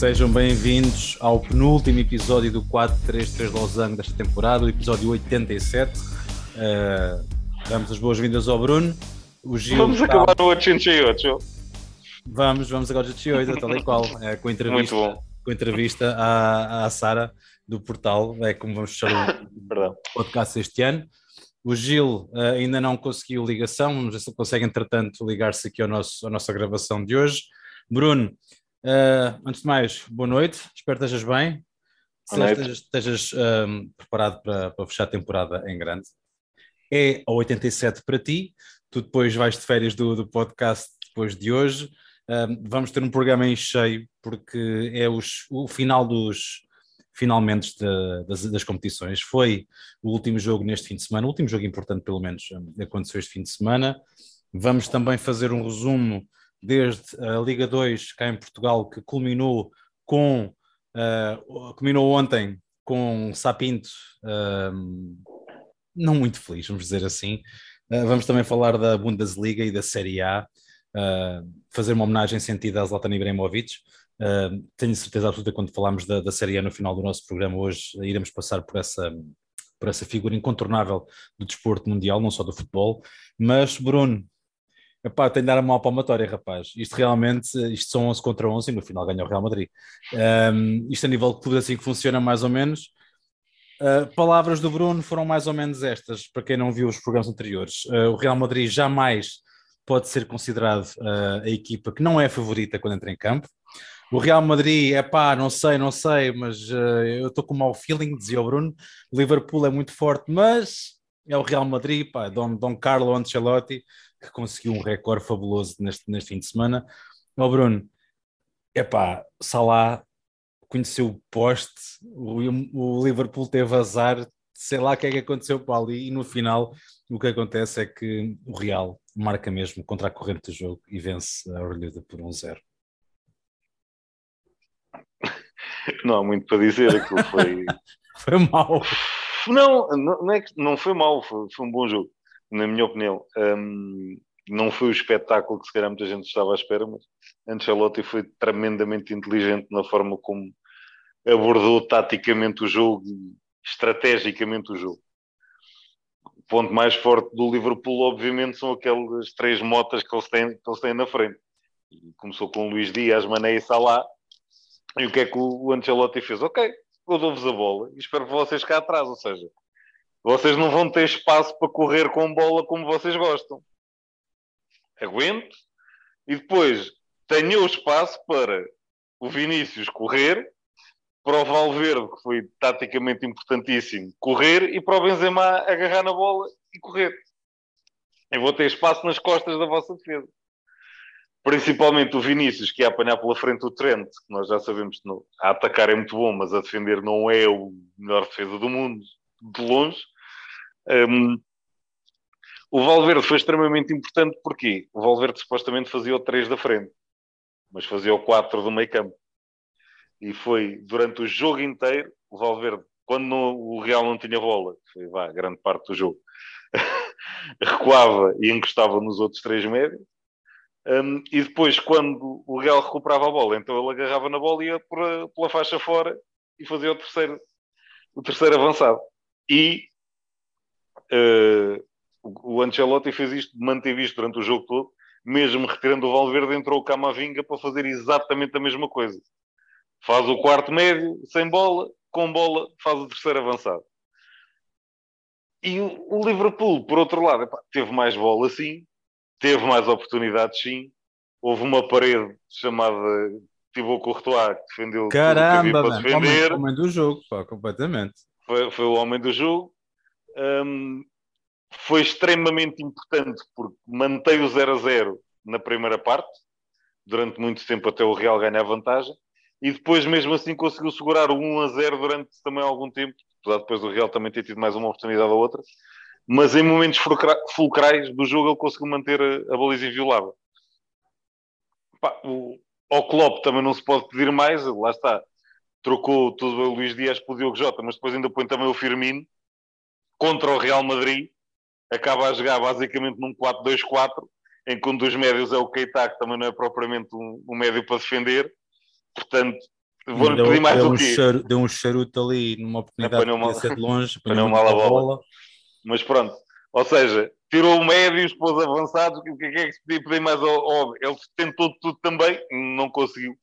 Sejam bem-vindos ao penúltimo episódio do 433 Losango desta temporada, o episódio 87. Uh, damos as boas-vindas ao Bruno. O Gil vamos acabar no 88. Vamos, vamos agora de 88, tal e qual. É, com entrevista, com entrevista à, à Sara do portal, é como vamos fechar o podcast este ano. O Gil uh, ainda não conseguiu ligação, não sei se ele consegue, entretanto, ligar-se aqui ao nosso, à nossa gravação de hoje. Bruno, Uh, antes de mais, boa noite, espero que estejas bem. estejas, estejas um, preparado para, para, fechar a temporada em grande. É a 87 para ti, tu depois vais de férias do, do podcast depois de hoje. Um, vamos ter um programa em cheio, porque é os, o final dos finalmente de, das, das, competições. Foi o último jogo neste fim de semana, o último jogo importante, pelo menos, aconteceu este fim de semana. Vamos também fazer um resumo desde a Liga 2 cá em Portugal, que culminou com uh, culminou ontem com Sapinto uh, não muito feliz, vamos dizer assim. Uh, vamos também falar da Bundesliga e da Série A, fazer uma homenagem sentida a Zlatan Ibrahimovic. tenho certeza absoluta quando falarmos da, da Série A no final do nosso programa hoje, iremos passar por essa por essa figura incontornável do desporto mundial, não só do futebol. Mas, Bruno, Epá, tenho de dar a mão palmatória, rapaz. Isto realmente, isto são 11 contra 11 e no final ganha o Real Madrid. Um, isto a nível de clube assim que funciona mais ou menos. Uh, palavras do Bruno foram mais ou menos estas, para quem não viu os programas anteriores. Uh, o Real Madrid jamais pode ser considerado uh, a equipa que não é favorita quando entra em campo. O Real Madrid, é pá, não sei, não sei, mas eu estou com um mau feeling, dizia o Bruno. O Liverpool é muito forte, mas é o Real Madrid, pá, Dom, Dom Carlo Ancelotti que conseguiu um recorde fabuloso neste, neste fim de semana. Ó oh, Bruno, epá, Salah conheceu o poste, o, o Liverpool teve azar, sei lá o que é que aconteceu para ali, e no final o que acontece é que o Real marca mesmo contra a corrente do jogo e vence a Orlhuda por um zero. Não há muito para dizer, aquilo foi... foi mau. Não, não, é que não foi mau, foi, foi um bom jogo na minha opinião. Um, não foi o espetáculo que se calhar muita gente estava à espera, mas Ancelotti foi tremendamente inteligente na forma como abordou taticamente o jogo e estrategicamente o jogo. O ponto mais forte do Liverpool, obviamente, são aquelas três motas que eles têm, que eles têm na frente. E começou com Luís Dias, Mané e Salah. E o que é que o Ancelotti fez? Ok, eu dou-vos a bola e espero que vocês cá atrás. Ou seja, vocês não vão ter espaço para correr com bola como vocês gostam. Aguento. E depois tenho o espaço para o Vinícius correr, para o Valverde, que foi taticamente importantíssimo, correr, e para o Benzema agarrar na bola e correr. Eu vou ter espaço nas costas da vossa defesa. Principalmente o Vinícius, que ia apanhar pela frente o Trent, que nós já sabemos que a atacar é muito bom, mas a defender não é o melhor defesa do mundo de longe. Um, o Valverde foi extremamente importante porque o Valverde supostamente fazia o 3 da frente, mas fazia o 4 do meio campo. E foi durante o jogo inteiro, o Valverde, quando o Real não tinha bola, foi vá, grande parte do jogo, recuava e encostava nos outros três médios. Um, e depois, quando o Real recuperava a bola, então ele agarrava na bola e ia por, pela faixa fora e fazia o terceiro, o terceiro avançado. E uh, o Ancelotti fez isto, manteve isto durante o jogo todo, mesmo retirando o Valverde, entrou o Camavinga para fazer exatamente a mesma coisa. Faz o quarto médio, sem bola, com bola, faz o terceiro avançado. E o, Liverpool, por outro lado, epá, teve mais bola sim, teve mais oportunidades sim. Houve uma parede chamada Thibaut Courtois que defendeu Caramba, para defender. Homem, homem do jogo, pá, completamente. Foi, foi o homem do jogo um, foi extremamente importante porque mantém o 0 a 0 na primeira parte, durante muito tempo até o Real ganhar vantagem, e depois mesmo assim conseguiu segurar o 1 a 0 durante também algum tempo, apesar depois do Real também ter tido mais uma oportunidade ou outra, mas em momentos fulcrais do jogo ele conseguiu manter a, a baliza inviolável. O, ao Klopp também não se pode pedir mais, lá está, trocou tudo o Luís Dias pelo Diogo Jota, mas depois ainda põe também o Firmino, contra o Real Madrid, acaba a jogar basicamente num 4-2-4, em que um dos médios é o Keita, que também não é propriamente um, um médio para defender. Portanto, Vou-lhe pedir mais deu um quê? deu um charuto ali numa oportunidade de uma... ser de longe, apanhou mal a bola. bola. Mas pronto, ou seja, tirou o médio, pôs avançados, o que é que se podia pedir mais ao, ao Ele tentou tudo também, não conseguiu.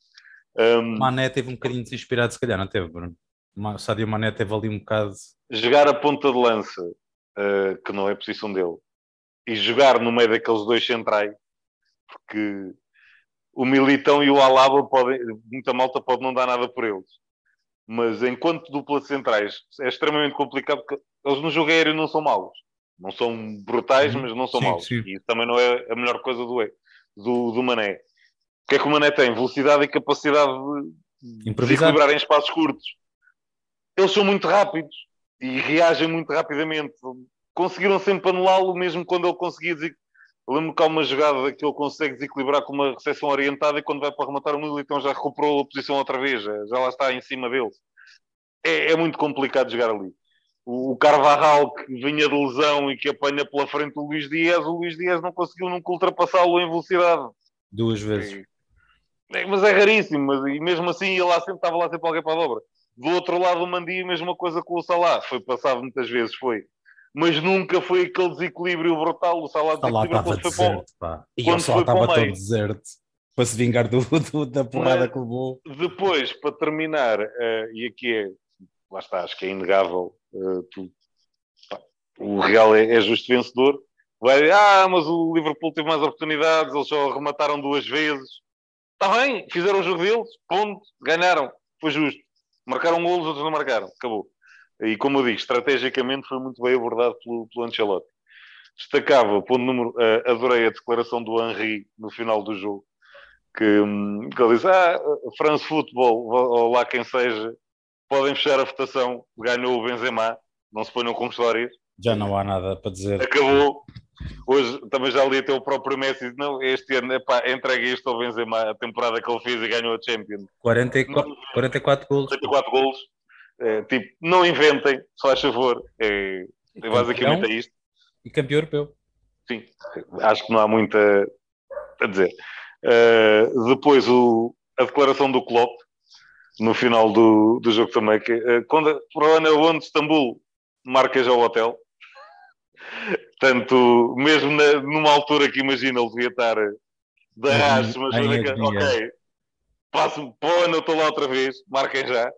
Um... Mané teve um bocadinho desinspirado, se calhar, não teve, Bruno? O Sadio Mané teve ali um bocado... Jogar a ponta de lança, uh, que não é a posição dele, e jogar no meio daqueles dois centrais, porque o Militão e o Alaba podem, muita malta pode não dar nada por eles. Mas enquanto dupla de centrais é extremamente complicado porque eles no jogo aéreo não são maus. Não são brutais, uhum. mas não são sim, maus. Sim. E isso também não é a melhor coisa do, do, do Mané. O que é que o Mané tem? Velocidade e capacidade de, de equilibrar em espaços curtos. Eles são muito rápidos e reagem muito rapidamente. Conseguiram sempre anulá-lo, mesmo quando ele conseguia eu lembro que há uma jogada que ele consegue desequilibrar com uma recepção orientada e quando vai para rematar o Militão já recuperou a posição outra vez, já lá está em cima dele. É, é muito complicado jogar ali. O, o Carvajal que vinha de lesão e que apanha pela frente o Luís Dias, o Luís Dias não conseguiu nunca ultrapassá-lo em velocidade. Duas vezes. É, mas é raríssimo, mas, e mesmo assim ele lá sempre, estava lá sempre alguém para a dobra. Do outro lado o Mandi, a mesma coisa com o Salah. Foi passado muitas vezes, foi mas nunca foi aquele desequilíbrio brutal. O Salah, Salah estava deserto, pá. E o Salah estava todo deserto para se vingar do, do da porrada mas, que levou. Depois, para terminar, uh, e aqui é, lá está, acho que é inegável, uh, tu, pá, o Real é, é justo vencedor. Vai, ah, mas o Liverpool teve mais oportunidades, eles só remataram duas vezes. Está bem, fizeram o jogo deles, ponto, ganharam, foi justo. Marcaram golos, outros não marcaram, acabou. E como eu digo, estrategicamente foi muito bem abordado pelo, pelo Ancelotti. Destacava, ponto número, uh, adorei a declaração do Henri no final do jogo, que, um, que ele diz, ah, France Football, ou lá quem seja, podem fechar a votação, ganhou o Benzema, não se ponham com histórias. Já não há nada para dizer. Acabou. Hoje também já li até o próprio Messi, não, este ano, epá, entregue isto ao Benzema, a temporada que ele fez e ganhou a Champions. 44, 44 golos. 44 golos é, tipo, não inventem, só a favor. É, é basicamente é isto. E campeão europeu. Sim, acho que não há muita a dizer. Uh, depois o, a declaração do Klopp no final do, do jogo também, que uh, quando por ano onde Istambul marca já o hotel. Portanto, mesmo na, numa altura que imagina ele devia estar de arrasto, mas ok, passo para o ano eu estou lá outra vez, marquem já.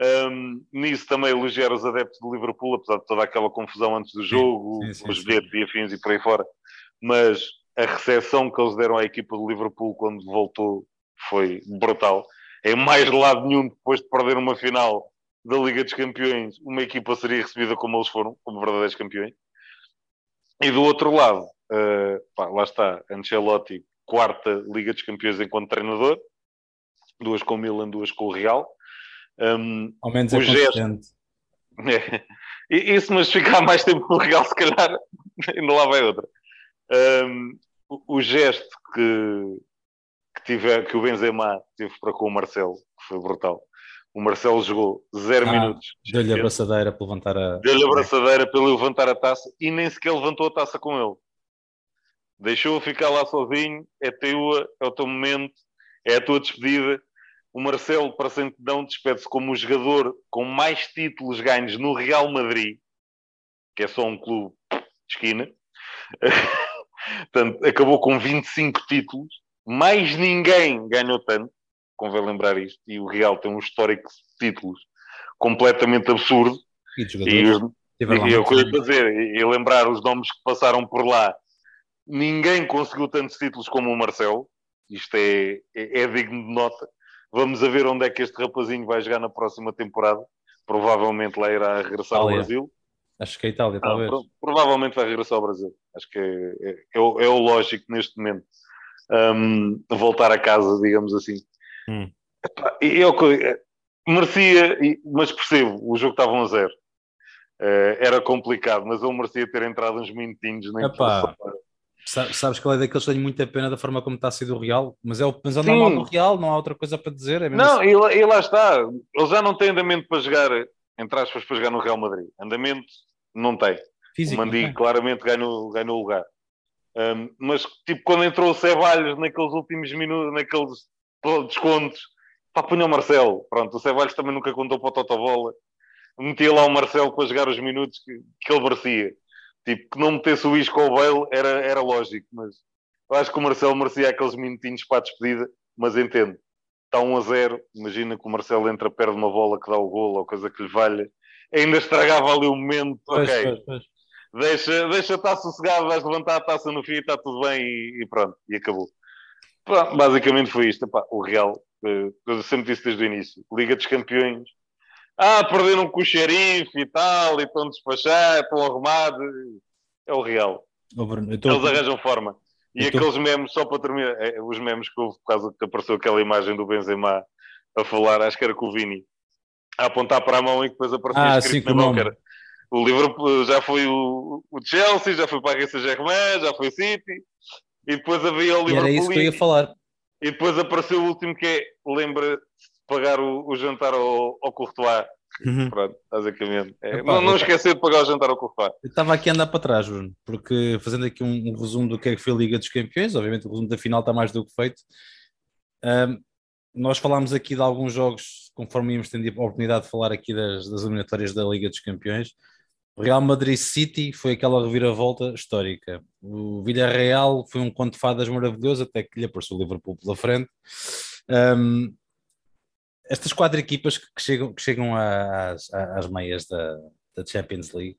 Um, nisso também elogiar os adeptos do Liverpool, apesar de toda aquela confusão antes do jogo, sim, sim, os bilhetes e afins e por aí fora. Mas a recepção que eles deram à equipa do Liverpool quando voltou foi brutal. Em mais lado nenhum, depois de perder uma final da Liga dos Campeões, uma equipa seria recebida como eles foram, como verdadeiros campeões. E do outro lado, uh, pá, lá está, Ancelotti, quarta Liga dos Campeões enquanto treinador, duas com o Milan, duas com o Real um, Ao menos é o gesto... É. Isso, mas ficar mais tempo no Real, se calhar, ainda lá vai outra. Um, o, o, gesto que, que, tiver, que o Benzema teve para com o Marcelo, que foi brutal. O Marcelo jogou zero ah, minutos. Deu-lhe a braçadeira para levantar a. Deu-lhe a braçadeira para ele levantar a taça e nem sequer levantou a taça com ele. Deixou-o ficar lá sozinho. É tua, é o teu momento, é a tua despedida o Marcelo para Santidão despede-se como o jogador com mais títulos ganhos no Real Madrid, que é só um clube de esquina. Portanto, acabou com 25 títulos. Mais ninguém ganhou tanto, convém lembrar isto. E o Real tem um histórico de títulos completamente absurdo. E. E, e eu queria fazer, e lembrar os nomes que passaram por lá. Ninguém conseguiu tantos títulos como o Marcelo. Isto é, é, é digno de nota. Vamos a ver onde é que este rapazinho vai jogar na próxima temporada. Provavelmente lá irá regressar Itália. ao Brasil. Acho que é Itália, ah, talvez. provavelmente vai regressar ao Brasil. Acho que é, é, é, o, é o, lógico neste momento. Um, voltar a casa, digamos assim. Hum. Eu, é, merecia, mas percebo, o jogo estava 1 a 0. Uh, era complicado, mas ele merecia ter entrado uns minutinhos. Nem Epá, Sabes que ele é daqueles que tenho muita pena da forma como está a ser do Real, mas é o mas é normal do Real, não há outra coisa para dizer. É não, assim. e, e, lá está, ele já não tem andamento para jogar, entre aspas, para jogar no Real Madrid. Andamento não tem. Físico, o Mandi claramente ganhou, ganhou lugar. Um, mas tipo, quando entrou o Ceballos naqueles últimos minutos, naqueles descontos, Pá, punha o Marcelo. Pronto, o Ceballos também nunca contou para o Totobola. Metia lá o Marcelo para jogar os minutos que, que ele merecia. Tipo, que não metesse o Isco ou o Bale era, era lógico, mas eu acho que o Marcelo merecia aqueles minutinhos para a despedida, mas entendo. Está 1 a 0, imagina que o Marcelo entra perto de uma bola que dá o golo ou coisa que lhe valha, ainda estragava ali o momento, pois, ok. Pois, pois. Deixa, deixa estar sossegado, vais levantar a taça no fim e está tudo bem e, e pronto, e acabou. Pronto, basicamente foi isto. Epá, o Real, eh, eu sempre disse desde o início, Liga dos Campeões, ah, perderam com o xerife e tal, e estão despachados, estão arrumados. É o real. Oh, Bruno. Eles arranjam forma. E tô... aqueles memes, só para terminar, é, os memes que houve por causa que apareceu aquela imagem do Benzema a falar, acho que era com o Vini, a apontar para a mão e depois apareceu ah, escrito sim, na mão, o Liverpool já foi o, o Chelsea, já foi para a Paris Saint-Germain, já foi City, e depois havia o Liverpool. E era isso que eu ia falar. E depois apareceu o último que é, lembra pagar o, o jantar ao, ao Courtois. Uhum. Pronto, basicamente. É, Epá, não, não esquecer de pagar o jantar ao Courtois. Eu estava aqui a andar para trás, Bruno, porque fazendo aqui um, um, resumo do que é que foi a Liga dos Campeões, obviamente o resumo da final está mais do que feito. Um, nós falámos aqui de alguns jogos, conforme íamos tendo a oportunidade de falar aqui das, das eliminatórias da Liga dos Campeões. O Real Madrid City foi aquela reviravolta histórica. O Villarreal foi um conto de fadas maravilhoso, até que lhe apareceu o Liverpool pela frente. Um, estas quatro equipas que chegam, que chegam às, às meias da, da Champions League,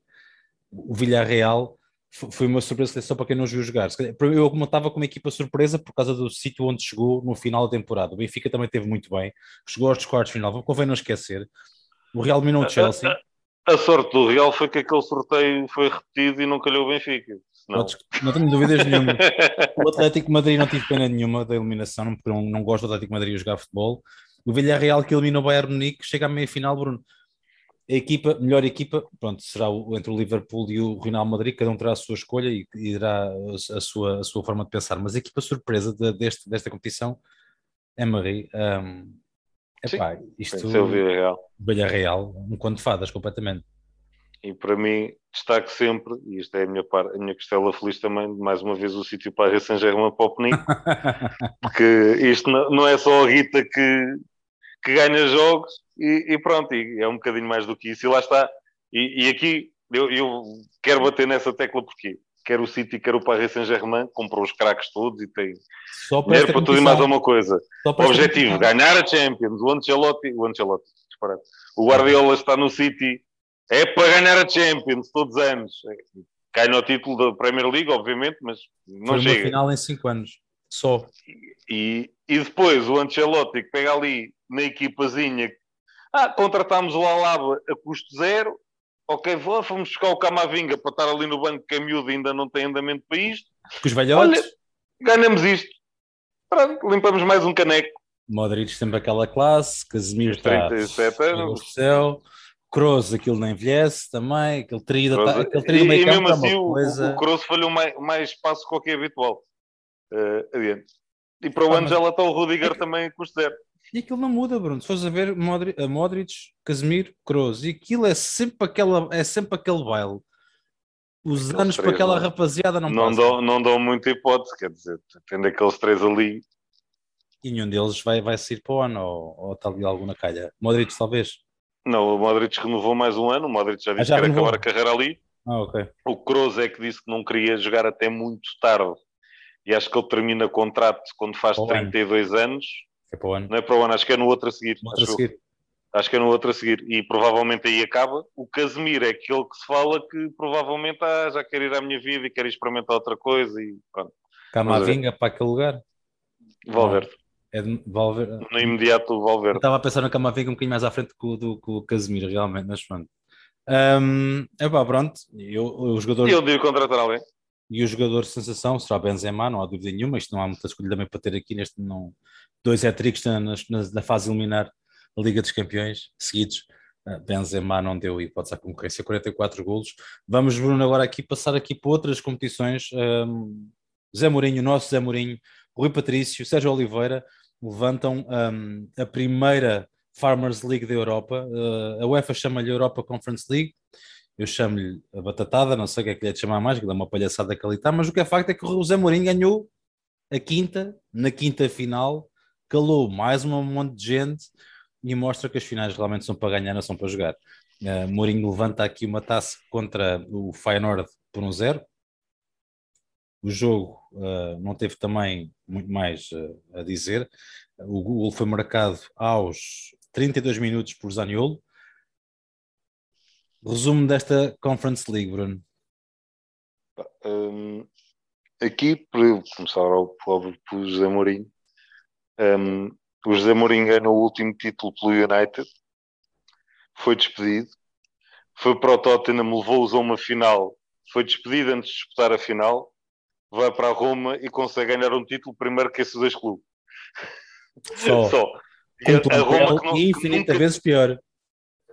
o Villarreal foi uma surpresa só para quem não viu jogar. Eu estava como equipa surpresa por causa do sítio onde chegou no final da temporada. O Benfica também teve muito bem, chegou aos quartos de final. Convém não esquecer. O Real eliminou o Chelsea. A, sorte do Real foi que aquele sorteio foi repetido e não calhou o Benfica. Não. não tenho dúvidas nenhuma. O Atlético Madrid não tive pena nenhuma da eliminação, porque não, não gosto do Atlético Madrid a jogar futebol. O Villarreal que elimina o Bayern Munique chega à meia final, Bruno. A equipa, melhor equipa, pronto, será o, entre o Liverpool e o Real Madrid, cada um terá a sua escolha e, e terá a, sua, a sua forma de pensar. Mas a equipa surpresa de, deste, desta competição é Marie. Um, epá, isto. Sim, o Villarreal. Villarreal, um conto de fadas, completamente. E para mim, destaque sempre, e isto é a minha, par, a minha costela feliz também, mais uma vez o sítio para a Saint-Germain para o porque isto não, não é só a Rita que, que ganha jogos e, e, pronto, e é um bocadinho mais do que isso, e lá está. E, e aqui eu, eu, quero bater nessa tecla porque quer o City, quer o Paris Saint-Germain, comprou os craques todos e tem Só para dinheiro para tudo e mais uma coisa. Objetivo, ganhar a Champions. O Ancelotti, o Ancelotti, disparate. O Guardiola está no City, é para ganhar a Champions todos os anos. Cai no título da Premier League, obviamente, mas não Foi chega. Uma final em 5 anos, só. E, e depois o Ancelotti que pega ali na equipazinha. Ah, contratámos o Alaba a custo zero. Ok, fomos buscar o Camavinga para estar ali no banco que a miúda ainda não tem andamento para isto. Com os velhotes. Olha, ganhamos isto. Pronto, limpamos mais um caneco. Modric sempre aquela classe, Casemiro está 37 anos. Céu. Kroos, aquilo nem envelhece também, aquele trio, Kroos, aquele trio e, meio e mesmo assim o, coisa... o Kroos falhou mais, mais espaço que qualquer habitual. Uh, adiante. E para o ah, já lá está o Rudiger é também custo zero. E aquilo não muda, Bruno. Se fores a ver Modric, a Modric Casemiro, Kroos, e aquilo é sempre, aquela, é sempre aquele baile. Os aqueles anos para aquela não, rapaziada não, não Dão, não dão muita hipótese, quer dizer, tendo aqueles três ali. E nenhum deles vai, vai sair para o ano, ou, ou está ali alguma calha. Modric, talvez. Não, o Modric renovou mais um ano. O Modric já disse ah, já que quer acabar a carreira ali. Ah, okay. O Kroos é que disse que não queria jogar até muito tarde. E acho que ele termina contrato quando faz oh, 32 ano. anos é para o ano. Não é para o ano, acho que é no outro a seguir. Outro acho, a seguir. acho que é no outro a seguir. E provavelmente aí acaba. O Casemiro é aquele que se fala que provavelmente ah, já quer ir à minha vida e quer experimentar outra coisa e pronto. Camavinga para aquele lugar? Valverde. É de Valverde. No imediato o Valverde. Eu estava a pensar no Camavinga um bocadinho mais à frente do, do, do Casemiro, realmente, mas pronto. Um, pá, pronto. Eu, o jogador... E eu devo contratar alguém. E o jogador sensação será Benzema, não há dúvida nenhuma. Isto não há muita escolha também para ter aqui neste. Não, dois hat-tricks na, na, na, fase eliminar a Liga dos Campeões seguidos. Uh, Benzema não deu hipótese à concorrência, 44 golos. Vamos, Bruno, agora aqui passar aqui para outras competições. Um, Zé Mourinho, nosso Zé Mourinho, Rui Patrício, Sérgio Oliveira levantam um, a primeira Farmers League da Europa. Uh, a UEFA chama-lhe Europa Conference League. Eu chamo-lhe a batatada, não sei o que é que lhe é de chamar mais, que dá uma palhaçada que ali está, mas o que é facto é que o José Mourinho ganhou a quinta, na quinta final, calou mais um monte de gente e mostra que as finais realmente são para ganhar, não são para jogar. Uh, Mourinho levanta aqui uma taça contra o Feyenoord por um zero. O jogo uh, não teve também muito mais uh, a dizer. O gol foi marcado aos 32 minutos por Zaniolo. Resumo desta Conference League, Bruno. Um, aqui, por começar ao pobre pelo José Mourinho, um, o José Mourinho ganhou o último título pelo United, foi despedido, foi para o Tottenham, levou-os a uma final, foi despedido antes de disputar a final, vai para a Roma e consegue ganhar um título primeiro que esses dois clubes. Só. Só. E a, a Roma que não, infinita nunca, vezes pior.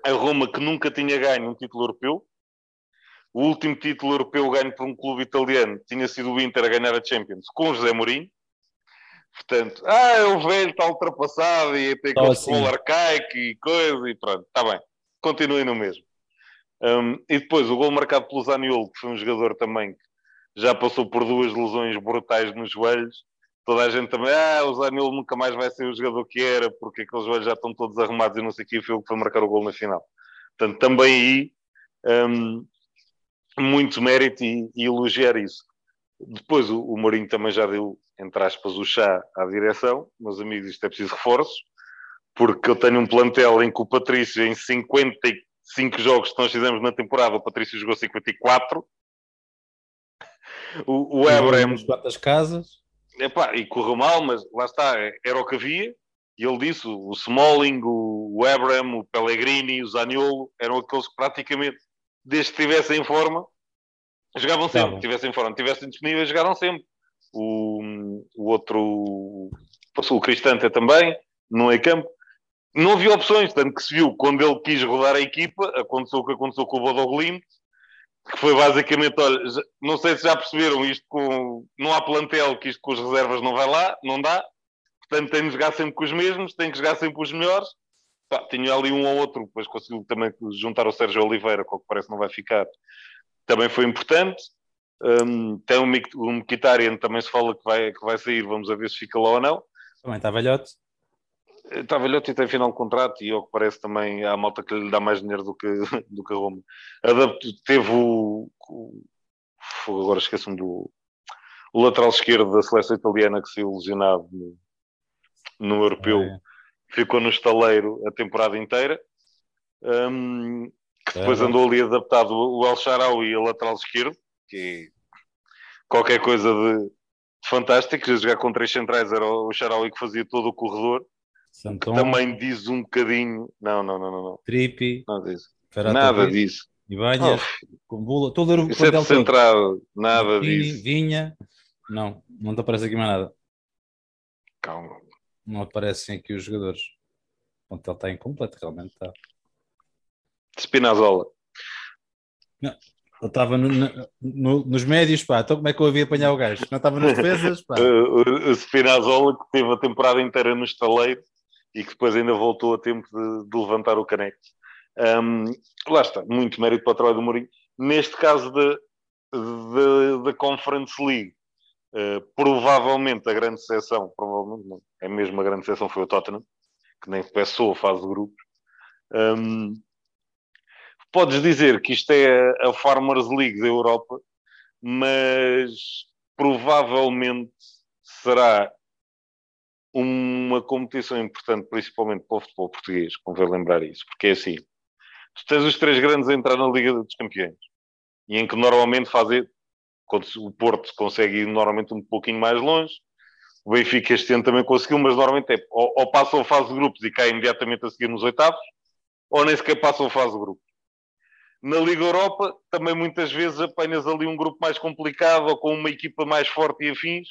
A Roma que nunca tinha ganho um título europeu, o último título europeu ganho por um clube italiano tinha sido o Inter a ganhar a Champions com José Mourinho. Portanto, ah, é o velho está ultrapassado e tem aquele assim. futebol arcaico e coisa e pronto, está bem. Continuem no mesmo. Um, e depois o gol marcado pelo Zaniolo, que foi um jogador também que já passou por duas lesões brutais nos joelhos. Toda a gente também, ah, o Zaniolo nunca mais vai ser o jogador que era, porque aqueles joelhos já estão todos arrumados e não sei o que, foi o que foi marcar o gol na final. Portanto, também aí um, muito mérito e, e, elogiar isso. Depois o, o Mourinho também já deu, entre aspas, o chá à direção. Meus amigos, isto é preciso reforços, porque eu tenho um plantel em que o Patrício, em 55 jogos que nós fizemos na temporada, o Patrício jogou 54. O, o Abraham. Quantas casas? Epá, e correu mal, mas lá está, era o que havia. E ele disse: o Smalling, o, Abraham, o Pellegrini, o Zaniolo eram aqueles que praticamente desde que estivessem em forma, jogavam sempre. Tá estivessem em forma, estivessem disponíveis, jogaram sempre. O, o outro, passou o Cristante também, no meio campo. Não havia opções, tanto que se viu quando ele quis rodar a equipa, aconteceu o que aconteceu com o Bodoglin, que foi basicamente, olha, não sei se já perceberam isto com, não há plantel que isto com as reservas não vai lá, não dá, portanto tem de jogar sempre com os mesmos, tem que jogar sempre com os melhores, Pá, tinha ali um ou outro, depois conseguiu também juntar o Sérgio Oliveira, com o que parece não vai ficar. Também foi importante. Um, tem um, um Mkhitaryan, também se fala que vai, que vai sair, vamos ver se fica lá ou não. Também está velhote. Está velhote e tem final de contrato e ao que parece também há a malta que lhe dá mais dinheiro do que, do que a Roma. Adapto, teve o, o agora esqueço-me do o lateral esquerdo da seleção italiana que saiu lesionado no, no europeu. Ah, é ficou no estaleiro a temporada inteira. Um, que depois é, andou ali adaptado o El Sharawi a lateral esquerdo, que é qualquer coisa de fantástico. Jogar com três centrais era o Sharawi que fazia todo o corredor. Santão. Também diz um bocadinho. Não, não, não, não. não. Tripi. Nada disso. Nada disso. Ibanha, oh, com bula, todo o Isso é centrado, nada disso. Vinha, não, não te aparece aqui mais nada. Calma, não aparecem aqui os jogadores. O ele está incompleto, realmente está. Spinazzola. Não, ele estava no, no, nos médios, pá. Então como é que eu havia apanhar o gajo? Não estava nas defesas, pá. o, o Spinazzola que teve a temporada inteira no estaleiro e que depois ainda voltou a tempo de, de levantar o caneco. Um, lá está, muito mérito para o trabalho do Mourinho. Neste caso da Conference League, uh, provavelmente a grande seção, provavelmente não, é mesmo a grande exceção foi o Tottenham, que nem passou a fase de grupos. Um, podes dizer que isto é a Farmers League da Europa, mas provavelmente será uma competição importante, principalmente para o futebol português, convém lembrar isso, porque é assim, tu tens os três grandes a entrar na Liga dos Campeões, e em que normalmente fazer, quando o Porto consegue ir normalmente um pouquinho mais longe, o Benfica este ano também conseguiu, mas normalmente é ou, ou passam a fase de grupos e cai imediatamente a seguir nos oitavos, ou nem sequer passam a fase de grupos. Na Liga Europa, também muitas vezes apanhas ali um grupo mais complicado ou com uma equipa mais forte e afins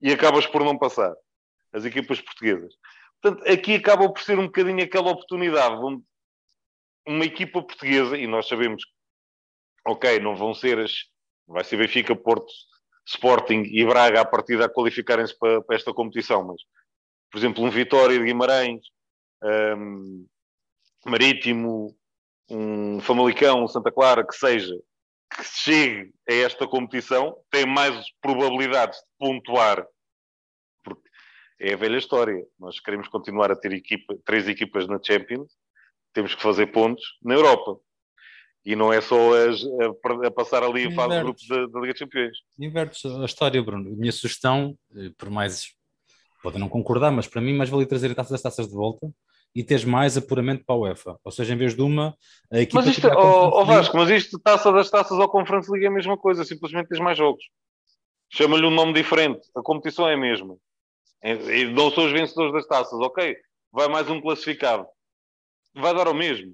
e acabas por não passar. As equipas portuguesas. Portanto, aqui acaba por ser um bocadinho aquela oportunidade onde uma equipa portuguesa, e nós sabemos, ok, não vão ser as. Vai ser Benfica, Porto, Sporting e Braga a partir a qualificarem-se para, para, esta competição, mas, por exemplo, um Vitória de Guimarães, um, Marítimo, um Famalicão, um Santa Clara, que seja, que chegue a esta competição, tem mais probabilidades de pontuar, é a velha história. Nós queremos continuar a ter equipa, três equipas na Champions, temos que fazer pontos na Europa. E não é só as, a, a, passar ali a fase de grupos da, da, Liga dos Campeões. Invertes a história, Bruno. A minha sugestão, eh, por mais. Podem não concordar, mas para mim, mais vale trazer a taça das taças de volta e teres mais apuramento para a UEFA. Ou seja, em vez de uma, a equipa. Mas isto, oh, oh Vasco, mas isto, taça das taças ou Conference League é a mesma coisa, simplesmente tens mais jogos. Chama-lhe um nome diferente, a competição é a mesma. E não são os vencedores das taças, ok? Vai mais um classificado. Vai dar o mesmo.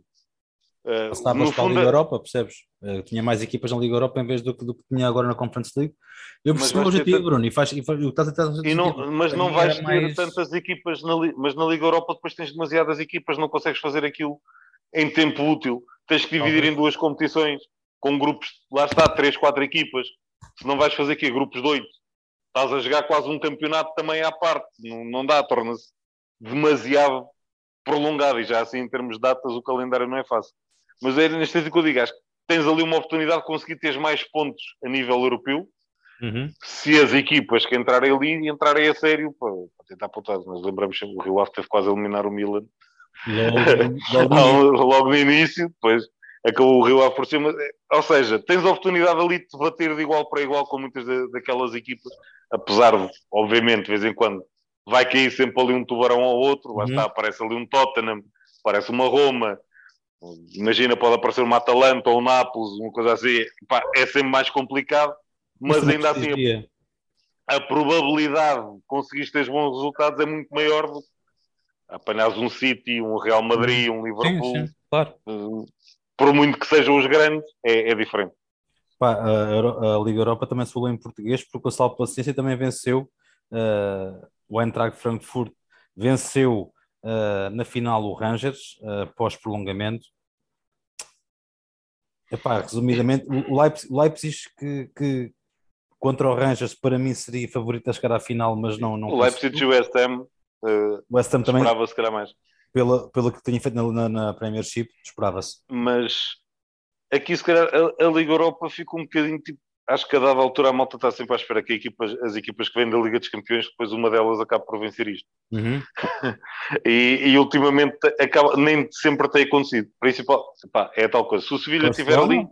Uh, Estavas para a Liga é- Europa, percebes? Uh, tinha mais equipas na Liga Europa em vez do, do que tinha agora na Conference League. Eu percebo o objetivo, ter... Bruno, e faz, e faz, o que estás a dizer. Não, mas não vais ter mais... tantas equipas, na, mas na Liga Europa depois tens demasiadas equipas, não consegues fazer aquilo em tempo útil. Tens que dividir okay. em duas competições, com grupos, lá está, três, quatro equipas. Se não vais fazer aqui grupos de oito, estás a jogar quase um campeonato também à parte. Não, não dá, torna-se demasiado prolongado e já assim em termos de datas o calendário não é fácil. Mas é neste sentido que eu digo, acho que tens ali uma oportunidade de conseguir ter mais pontos a nível europeu uhum. se as equipas que entrarem ali entrarem a sério para, para tentar apontar. Nós lembramos que o Rio Ave teve quase a eliminar o Milan logo, logo, logo no início, depois acabou o Rio Ave por cima. Ou seja, tens a oportunidade ali de te bater de igual para igual com muitas daquelas equipas, apesar de, obviamente, de vez em quando vai cair sempre ali um tubarão ou outro, lá uhum. está, aparece ali um Tottenham, aparece uma Roma, Imagina, pode aparecer uma Atalanta ou um Nápoles, uma coisa assim. Pá, é sempre mais complicado, mas ainda assim a, a, probabilidade de conseguir ter bons resultados é muito maior do que apanhares um City, um Real Madrid, um Liverpool. Sim, sim, claro. Por muito que sejam os grandes, é, é diferente. Pá, a, a, Liga Europa também se falou em português, porque o Salto Paciência também venceu uh, o Eintracht Frankfurt venceu uh, na final o Rangers, uh, pós-prolongamento. Epá, resumidamente, o Leipzig, Leipzig que, que, contra o Rangers para mim seria favorito a chegar à final, mas não. não o Leipzig e o West Ham, uh, West Ham também esperava-se calhar mais. Pela, pelo que tinha feito na, na, Premiership, esperava-se. Mas aqui se calhar a, a Liga Europa fica um bocadinho tipo acho que a dada altura a malta está sempre à espera que equipas, as equipas que vêm da Liga dos Campeões, depois uma delas acabe por vencer isto. Uhum. e, e, ultimamente acaba, nem sempre tem acontecido. Principal, pá, é tal coisa. Se o Sevilha estiver ali,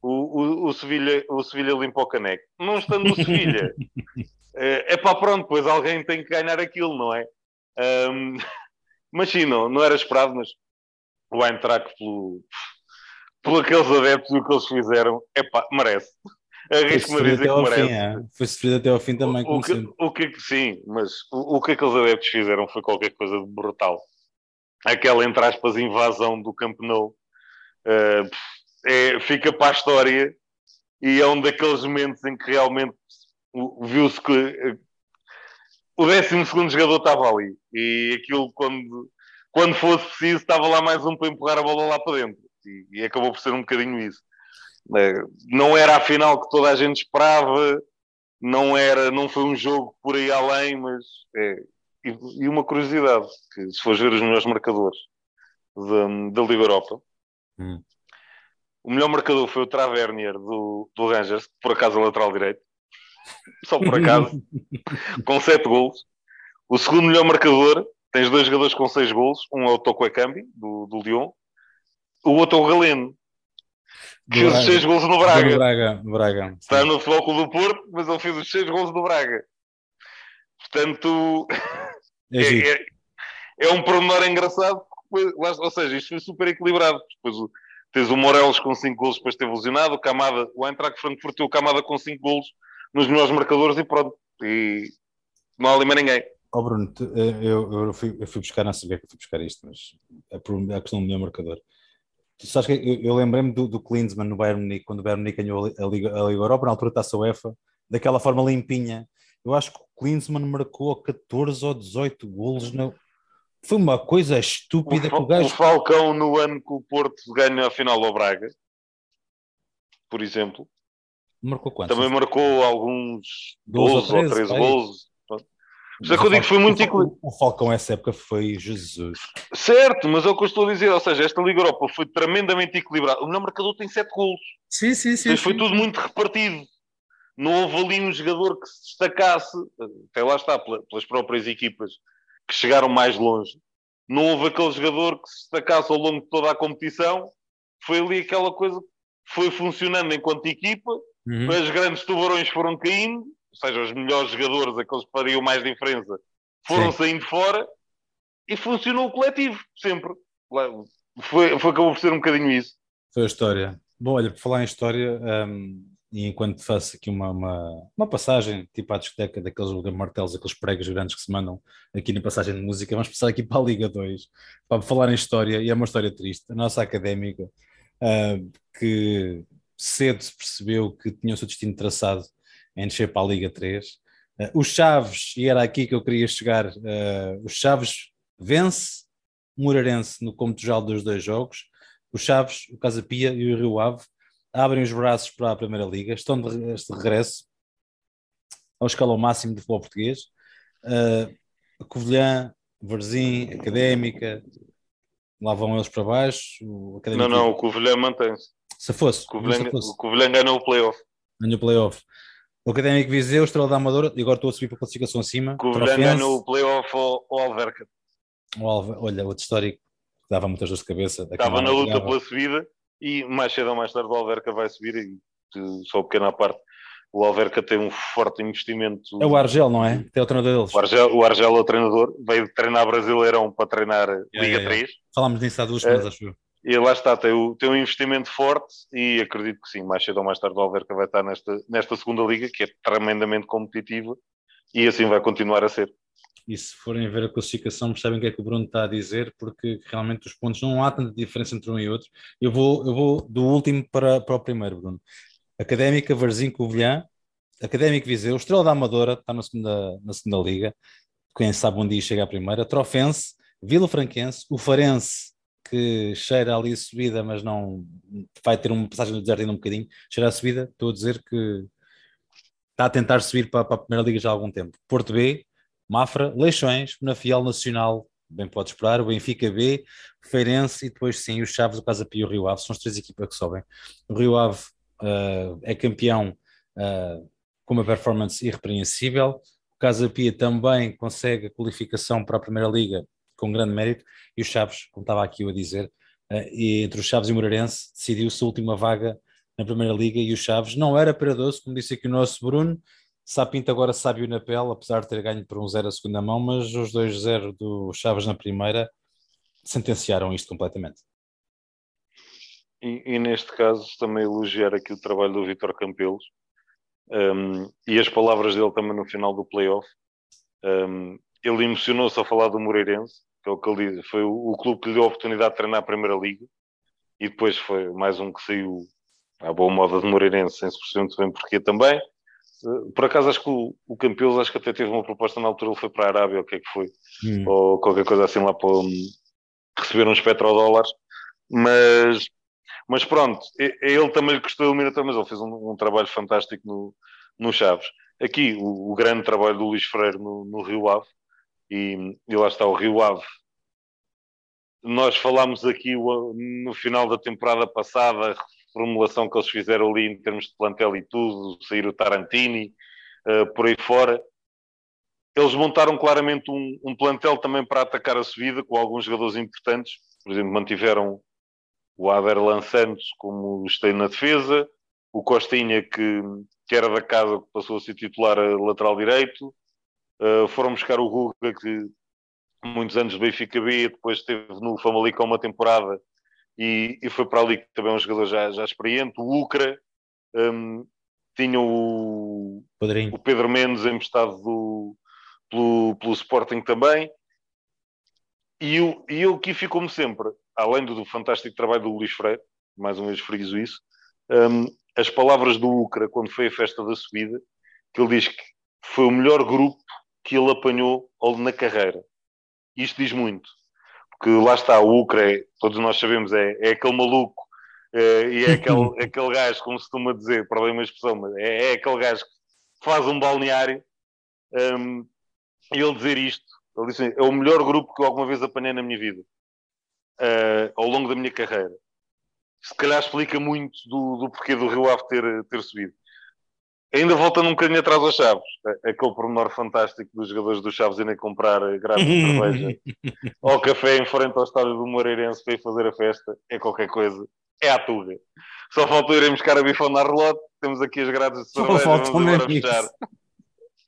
o, o, o, Sevilha, o Sevilha limpa o caneco. Não estando o Sevilha, é, é pá, pronto, pois alguém tem que ganhar aquilo, não é? Um, mas sim, não, não era esperado, mas o Eintracht pelo, por aqueles adeptos e o que eles fizeram, é pá, merece arrisco-me a dizer que merece. Fim, é. Foi sofrido até ao fim também, o, o que, o que, sim, mas o, o que aqueles adeptos fizeram foi qualquer coisa de brutal. Aquela, entre aspas, invasão do Camp Nou uh, é, fica para a história e é um daqueles momentos em que realmente viu-se que uh, o 12 jogador estava ali e aquilo, quando, quando fosse preciso, estava lá mais um para empurrar a bola lá para dentro. E, e acabou por ser um bocadinho isso. É, não era a final que toda a gente esperava, não era, não foi um jogo por aí além, mas é, e, uma curiosidade, que se for ver os melhores marcadores da, Liga Europa, hum. o melhor marcador foi o Travernier do, do Rangers, por acaso a lateral direito, só por acaso, com 7 gols. O segundo melhor marcador, tens dois jogadores com 6 gols, um é o Toko Ekambi, do, do Lyon, o outro é o Galeno, fez os seis gols no Braga. No Braga, Braga Está no Futebol do Porto, mas ele fez os seis gols no Braga. Portanto, é, é, é, é, um pormenor engraçado. Ou seja, isto foi super equilibrado. Depois tens o Morelos com 5 gols, depois teve lesionado. O Camada, o Eintracht Frankfurt teve o Camada com 5 gols nos melhores marcadores e pronto. E não há ali mais ninguém. Oh Bruno, eh, eu, eu, fui, eu fui buscar, não sabia que fui buscar isto, mas é por a questão do melhor marcador. Tu sabes que eu, eu lembrei-me do, do Klinsmann no Bayern Munique, quando o Bayern Munique ganhou a Liga, a Liga Europa, na altura está a UEFA, daquela forma limpinha. Eu acho que o Klinsmann marcou 14 ou 18 golos. Foi uma coisa estúpida o, que o gajo... O Falcão no ano que o Porto ganha a final ao Braga, por exemplo. Marcou quantos? Também marcou alguns 12, 12 ou 13 golos. Mas é que eu digo que foi muito equilibrado. O Falcão essa época foi Jesus. Certo, mas é o que eu estou a dizer. Ou seja, esta Liga Europa foi tremendamente equilibrada. O melhor marcador tem 7 golos. Sim, sim, sim. Foi sim. tudo muito repartido. não houve ali um jogador que se destacasse, até lá está, pelas próprias equipas que chegaram mais longe. Não houve aquele jogador que se destacasse ao longo de toda a competição. Foi ali aquela coisa que foi funcionando enquanto equipa, uhum. os grandes tubarões foram caindo, ou seja, os melhores jogadores, aqueles que fariam mais diferença, foram Sim. saindo fora e funcionou o coletivo, sempre. Foi, foi, acabou por ser um bocadinho isso. Foi a história. Bom, olha, por falar em história, um, e enquanto faço aqui uma, uma, uma, passagem, tipo à discoteca daqueles martelos, aqueles pregos grandes que se mandam aqui na passagem de música, vamos passar aqui para a Liga 2, para falar em história, e é uma história triste. A nossa académica, uh, que cedo se percebeu que tinha o seu destino traçado em descer para a Liga 3. Uh, os Chaves, e era aqui que eu queria chegar, uh, os Chaves vence o Moreirense no Comto dos dois jogos, os Chaves, o Casa Pia e o Rio Ave abrem os braços para a Primeira Liga, estão de, de regresso ao escalão máximo do futebol português. Uh, Covilhã, Varzim, Académica, lá vão eles para baixo. não, não, o Covilhã mantém-se. Se fosse. O Covilhã, o ganhou o playoff. Ganhou o playoff. O Académico Viseu, Estrela da Amadora, e agora estou a subir para a classificação acima. Covilhã ganhou o playoff ao, ao Alverca. Olha, outro histórico que dava muitas dores de cabeça. Estava na luta pela subida e mais cedo ou mais tarde o Alverca vai subir e só pequena parte. O Alverca tem um forte investimento. É o Argel, não é? Tem o treinador deles. O Argel, o Argel é o treinador, veio treinar Brasileirão para treinar Liga é, 3. Falámos nisso há duas semanas, é, acho eu. E lá está, tem, o, tem um investimento forte e acredito que sim, mais cedo ou mais tarde o Alverca vai estar nesta, nesta segunda liga, que é tremendamente competitiva, e assim vai continuar a ser e se forem ver a classificação percebem o que é que o Bruno está a dizer, porque realmente os pontos não há tanta diferença entre um e outro. Eu vou, eu vou do último para, para o primeiro, Bruno. Académica, Varzim, Covilhã, Académico Viseu, Estrela da Amadora, está na segunda, na segunda liga, quem sabe um dia chega à primeira, Trofense, Vila Franquense, o Farense, que cheira ali a subida, mas não vai ter uma passagem do deserto ainda um bocadinho, cheira a subida, estou a dizer que está a tentar subir para, para a primeira liga já há algum tempo. Porto B, Mafra, Leixões, Penafiel Nacional, bem pode esperar, o Benfica B, o Feirense e depois sim os Chaves, o Casa Pia e o Rio Ave, são as três equipas que sobem. O Rio Ave uh, é campeão uh, com uma performance irrepreensível, o Casa Pia também consegue a qualificação para a Primeira Liga com grande mérito e os Chaves, como estava aqui eu a dizer, uh, e entre os Chaves e o Moreirense decidiu-se a última vaga na Primeira Liga e os Chaves não era para doce, como disse aqui o nosso Bruno, Sapinto agora sabe-o na pele, apesar de ter ganho por um 0 a segunda mão, mas os 2-0 do Chaves na primeira sentenciaram isto completamente. E, e, neste caso também elogiar aqui o trabalho do Vitor Campelos um, e as palavras dele também no final do playoff. Um, ele emocionou-se a falar do Moreirense, que é o que ele diz, foi o, o, clube que lhe deu a oportunidade de treinar a Primeira Liga e depois foi mais um que saiu à boa moda de Moreirense, sem se perceber muito bem porquê também. Por acaso acho que o, o Campelos acho que até teve uma proposta na altura, ele foi para a Arábia, o que é que foi? Hum. Ou qualquer coisa assim lá para um, receber uns petrodólares. Mas, mas pronto, ele também lhe custou a eliminatória, mas ele fez um, um, trabalho fantástico no, no Chaves. Aqui o, o grande trabalho do Luís Freire no, no Rio Ave, e, e lá está o Rio Ave nós falámos aqui no final da temporada passada, formulação que eles fizeram ali em termos de plantel e tudo, sair o Tarantini, uh, por aí fora. Eles montaram claramente um, um, plantel também para atacar a subida, com alguns jogadores importantes. Por exemplo, mantiveram o Aderlan Santos como esteio na defesa, o Costinha, que, que era da casa, que passou a ser titular a lateral direito. Uh, foram buscar o Guga, que muitos anos do Benfica B, depois esteve no Famalicão uma temporada e, e foi para ali que também é um jogador já, já experiente. O Ucra um, tinha o, o Pedro Mendes emprestado do, pelo, pelo Sporting também. E eu, e eu aqui fico como sempre, além do, do fantástico trabalho do Luís Freire, mais uma vez friso isso, um, as palavras do Ucra quando foi a festa da subida, que ele diz que foi o melhor grupo que ele apanhou na carreira. Isto diz muito que lá está, o Ucre, todos nós sabemos, é, é aquele maluco é, e é aquele, aquele gajo, como se costuma dizer, perdão uma expressão, mas é, é, aquele gajo que faz um balneário um, e ele dizer isto, ele disse é o melhor grupo que eu alguma vez apanhei na minha vida, uh, ao longo da minha carreira. Se calhar explica muito do, do porquê do Rio Ave ter, ter subido. Ainda voltando um bocadinho atrás aos Chaves, aquele pormenor fantástico dos jogadores dos Chaves irem comprar grátis de cerveja ou café em frente ao estádio do Moreirense para ir fazer a festa, é qualquer coisa, é a tuga. Só faltou irem buscar a bifão na relote, temos aqui as grades de cerveja, vamos agora fechar.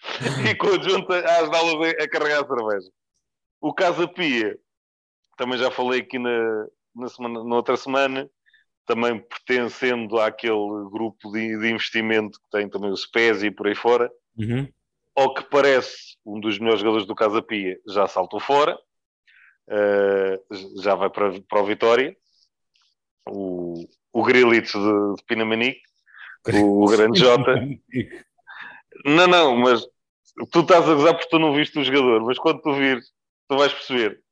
e conjunta a ajudá-los a carregar a cerveja. O Casa Pia, também já falei aqui na, na, semana, na outra semana, também pertencendo àquele grupo de, de investimento que tem também o Spezia e por aí fora, uhum. ao que parece um dos melhores jogadores do Casa Pia já saltou fora, uh, já vai para, para o Vitória, o, o de, de Pinamanique, o, o grande Jota. não, não, mas tu estás a gozar porque tu não viste o jogador, mas quando tu vires, tu vais perceber.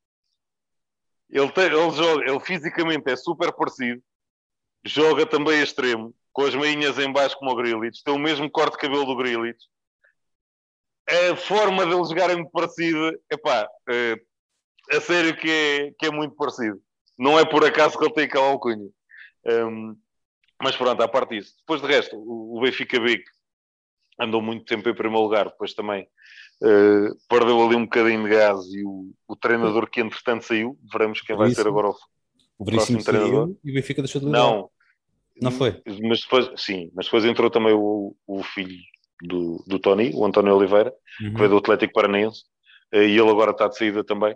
Ele, tem, ele, joga, ele fisicamente é super parecido, joga também a extremo, com as meinhas em baixo como o Grealish, tem o mesmo corte de cabelo do Grealish. A forma dele jogar é muito parecida, epá, é, a sério que é, que é muito parecido. Não é por acaso que ele tem aquela alcunha. Um, mas pronto, à parte disso. Depois de resto, o, o Benfica B andou muito tempo em primeiro lugar, depois também uh, perdeu ali um bocadinho de gás e o, o treinador que entretanto saiu, veremos quem vai ser agora o, o Veríssimo treinador. E o Benfica deixou de ligar. Não. Não foi? Mas depois, sim, mas depois entrou também o, o filho do, do Tony, o António Oliveira, uhum. que veio do Atlético Paranaense, eh, e ele agora está de saída também.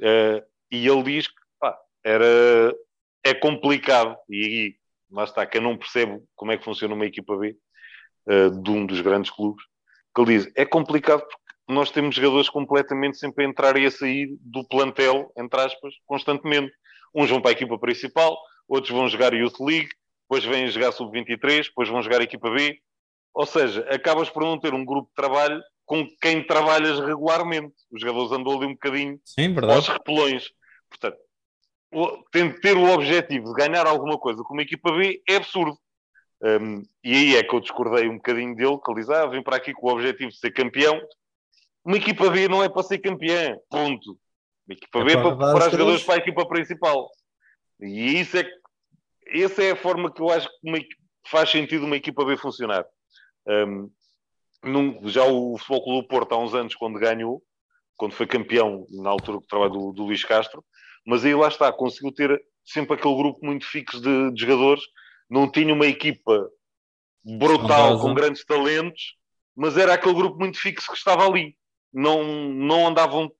Uh, e ele diz que pá, era, é complicado, e aí, lá está, quem não percebe como é que funciona uma equipa B uh, de um dos grandes clubes, que ele diz, é complicado porque nós temos jogadores completamente sempre a entrar e a sair do plantel, entre aspas, constantemente. Uns vão para a equipa principal, outros vão jogar Youth League, depois vêm jogar Sub-23, depois vão jogar a equipa B. Ou seja, acabas por não ter um grupo de trabalho com quem trabalhas regularmente. Os jogadores andam ali um bocadinho Sim, aos repelões. Portanto, ter o objetivo de ganhar alguma coisa com uma equipa B é absurdo. Um, e aí é que eu discordei um bocadinho dele, que ele diz, ah, vem para aqui com o objetivo de ser campeão. Uma equipa B não é para ser campeã, ponto. Equipa é B é para preparar os jogadores para a equipa principal. E isso é, essa é a forma que eu acho que uma, faz sentido uma equipa B funcionar. Um, num, já o Futebol Clube do Porto, há uns anos, quando ganhou, quando foi campeão, na altura do trabalho do, do Luís Castro, mas aí lá está, conseguiu ter sempre aquele grupo muito fixo de, de jogadores, não tinha uma equipa brutal, com grandes talentos, mas era aquele grupo muito fixo que estava ali. Não, não andavam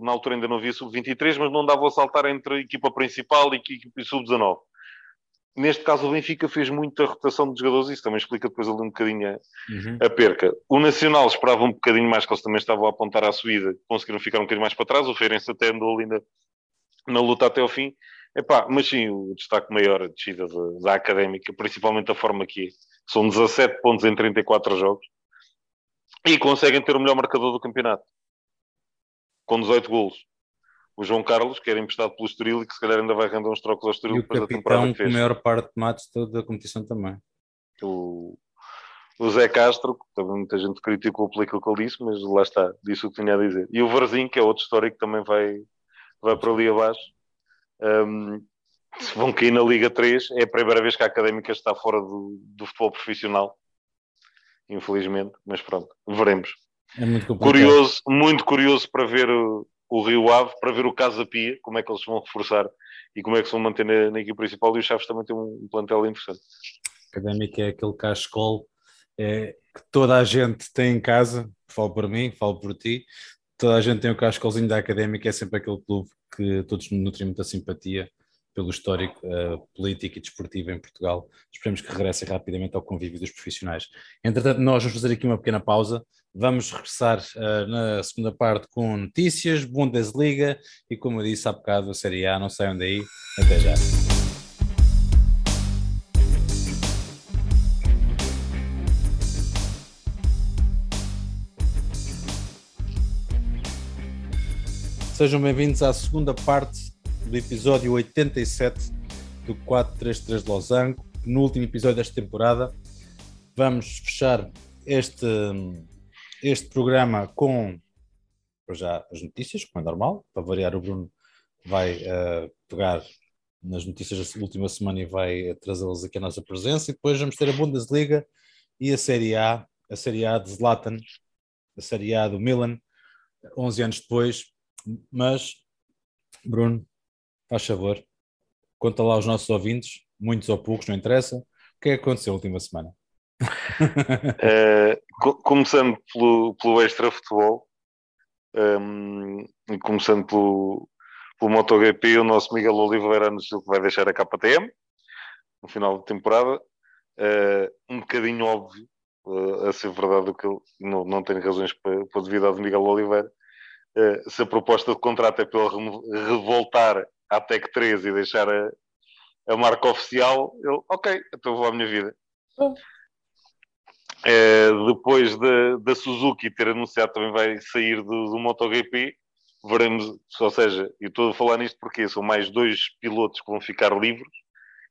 na altura ainda não havia sub-23, mas não dava a saltar entre a equipa principal e a equipa sub-19. Neste caso, o Benfica fez muita rotação de jogadores, isso também explica depois ali um bocadinho a, uhum. a, perca. O Nacional esperava um bocadinho mais, que eles também estavam a apontar à subida, conseguiram ficar um bocadinho mais para trás, o Feirense até andou ali na, na luta até ao fim. Epá, mas sim, o destaque maior a descida da Académica, principalmente a forma que é. São 17 pontos em 34 jogos e conseguem ter o melhor marcador do campeonato com 18 golos. O João Carlos, que era emprestado pelo Estoril e que se calhar ainda vai render uns trocos ao Estoril depois da temporada que fez. com a maior parte de matos toda a competição também. O, o Zé Castro, que também muita gente criticou pelo que ele disse, mas lá está, disse o que tinha a dizer. E o Varzim, que é outro histórico que também vai, vai para ali abaixo. Um, se vão cair na Liga 3, é a primeira vez que a Académica está fora do, do futebol profissional. Infelizmente, mas pronto, veremos. É muito curioso, muito curioso para ver o, o, Rio Ave, para ver o Casa Pia, como é que eles vão reforçar e como é que se vão manter na, na equipe principal. E o Chaves também tem um, um plantel interessante. Académica é aquele cascol é, que toda a gente tem em casa, falo por mim, falo por ti, toda a gente tem o cascolzinho da Académica, é sempre aquele clube que todos nutrem muita simpatia pelo histórico uh, político e desportivo em Portugal. Esperemos que regresse rapidamente ao convívio dos profissionais. Entretanto, nós vamos fazer aqui uma pequena pausa. Vamos regressar uh, na segunda parte com notícias, Bundesliga e, como eu disse há bocado, a Série A. Não saiam daí. Até já. Sejam bem-vindos à segunda parte do episódio 87 do 433 de Losango. No último episódio desta temporada, vamos fechar este, este programa com já as notícias, como é normal. Para variar, o Bruno vai uh, pegar nas notícias da última semana e vai trazê-las aqui à nossa presença. E depois vamos ter a Bundesliga e a Série A, a Série A de Zlatan, a Série A do Milan, 11 anos depois. Mas, Bruno, faz favor, conta lá aos nossos ouvintes, muitos ou poucos, não interessa, o que é que aconteceu na última semana? uh, começando pelo, pelo extra futebol um, e começando pelo, pelo MotoGP, o nosso Miguel Oliveira anunciou que vai deixar a KTM no final da temporada. Uh, um bocadinho óbvio, uh, a ser verdade, que ele não, não tem razões para, para duvidar de Miguel Oliveira. Uh, se a proposta de contrato é para ele revoltar à Tech 3 e deixar a, a marca oficial, ele, ok, então vou à minha vida. depois da, da Suzuki ter anunciado também vai sair do, do MotoGP, veremos, ou seja, e estou a falar nisto porque são mais dois pilotos que vão ficar livres.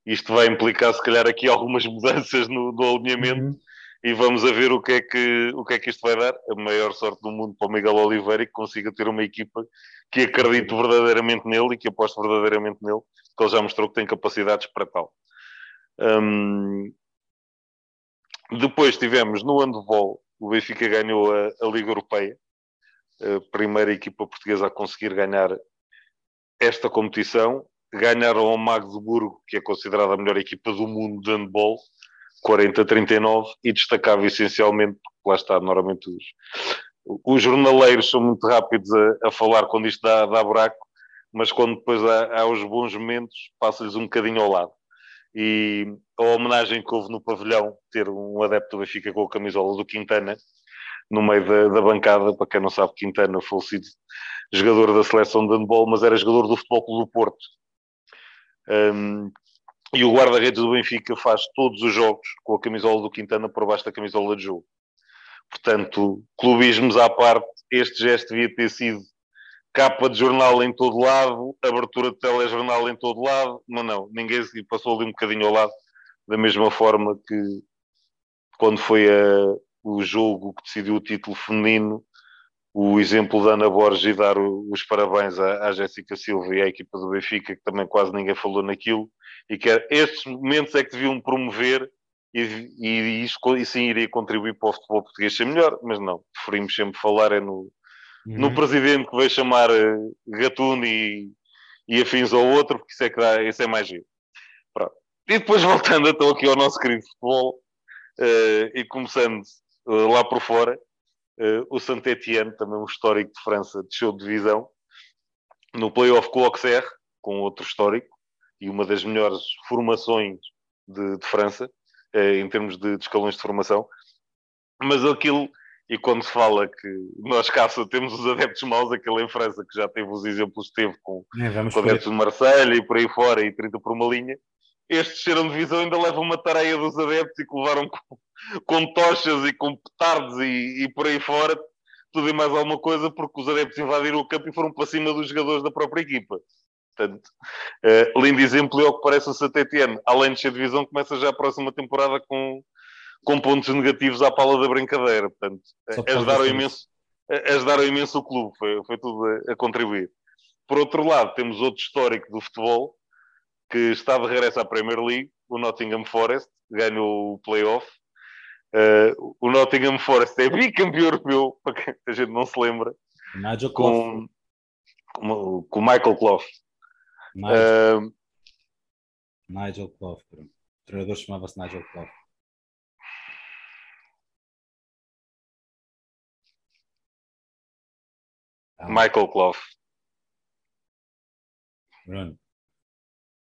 Isto vai implicar, se calhar, aqui algumas mudanças no, no alinhamento uhum. E vamos a ver o que, é que, o que é que isto vai dar. A maior sorte do mundo para o Miguel Oliveira e que consiga ter uma equipa que acredite verdadeiramente nele e que aposte verdadeiramente nele, porque ele já mostrou que tem capacidades para tal. Um, depois tivemos no handball, o Benfica ganhou a, a Liga Europeia a primeira equipa portuguesa a conseguir ganhar esta competição. Ganharam ao Magdeburgo, que é considerada a melhor equipa do mundo de handball, 40-39, e destacava essencialmente, lá está, normalmente os, os jornaleiros são muito rápidos a, a falar quando isto dá, dá buraco, mas quando depois há, há os bons momentos, passa-lhes um bocadinho ao lado. E a homenagem que houve no pavilhão, ter um adepto do Benfica com a camisola do Quintana, no meio da, da, bancada, para quem não sabe, Quintana foi sido jogador da seleção de handball, mas era jogador do Futebol Clube do Porto. Um, e o guarda-redes do Benfica faz todos os jogos com a camisola do Quintana por baixo da camisola de jogo. Portanto, clubismos à parte, este gesto devia ter sido capa de jornal em todo lado, abertura de telejornal em todo lado, mas não, ninguém passou ali um bocadinho ao lado, da mesma forma que quando foi a, o jogo que decidiu o título feminino, o exemplo da Ana Borges e dar os parabéns à, à Jéssica Silva e à equipa do Benfica, que também quase ninguém falou naquilo, e que estes momentos é que deviam promover e, e, isso, e sim iria contribuir para o futebol português ser melhor, mas não, preferimos sempre falar é no, uhum. no presidente que veio chamar uh, Gatuno e, e afins ao outro, porque isso é que dá, isso é mais giro. Pronto. E depois voltando então aqui ao nosso querido futebol, uh, e começando eh, lá por fora, uh, o Saint-Etienne, também um histórico de França, desceu de divisão no playoff com o Auxerre, com outro histórico e uma das melhores formações de, de França, uh, em termos de, de, escalões de formação. Mas aquilo, e quando se fala que nós, caça, temos os adeptos maus, aquele em França, que já teve os exemplos que teve com, é, com adeptos de Marselha e por aí fora, e 30 por uma linha, estes serão de divisão ainda levam uma tareia dos adeptos e que levaram com, com tochas e com petardos e, e, por aí fora, tudo e mais alguma coisa, porque os adeptos invadiram o campo e foram para cima dos jogadores da própria equipa. Portanto, uh, lindo exemplo é o que parece o Satetiano. Além de ser divisão, começa já a próxima temporada com, com pontos negativos à pala da brincadeira. Portanto, ajudaram imenso, ajudaram imenso o clube, foi, foi tudo a, a contribuir. Por outro lado, temos outro histórico do futebol, que está de regresso à Premier League, o Nottingham Forest, ganhou o playoff. Uh, o Nottingham Forest é bicampeão europeu, para quem a gente não se lembra, Nigel com, com, com Michael Clough. Nigel, uh, Nigel Clough, o treinador chamava-se Nigel Clough. Michael Clough. Bruno.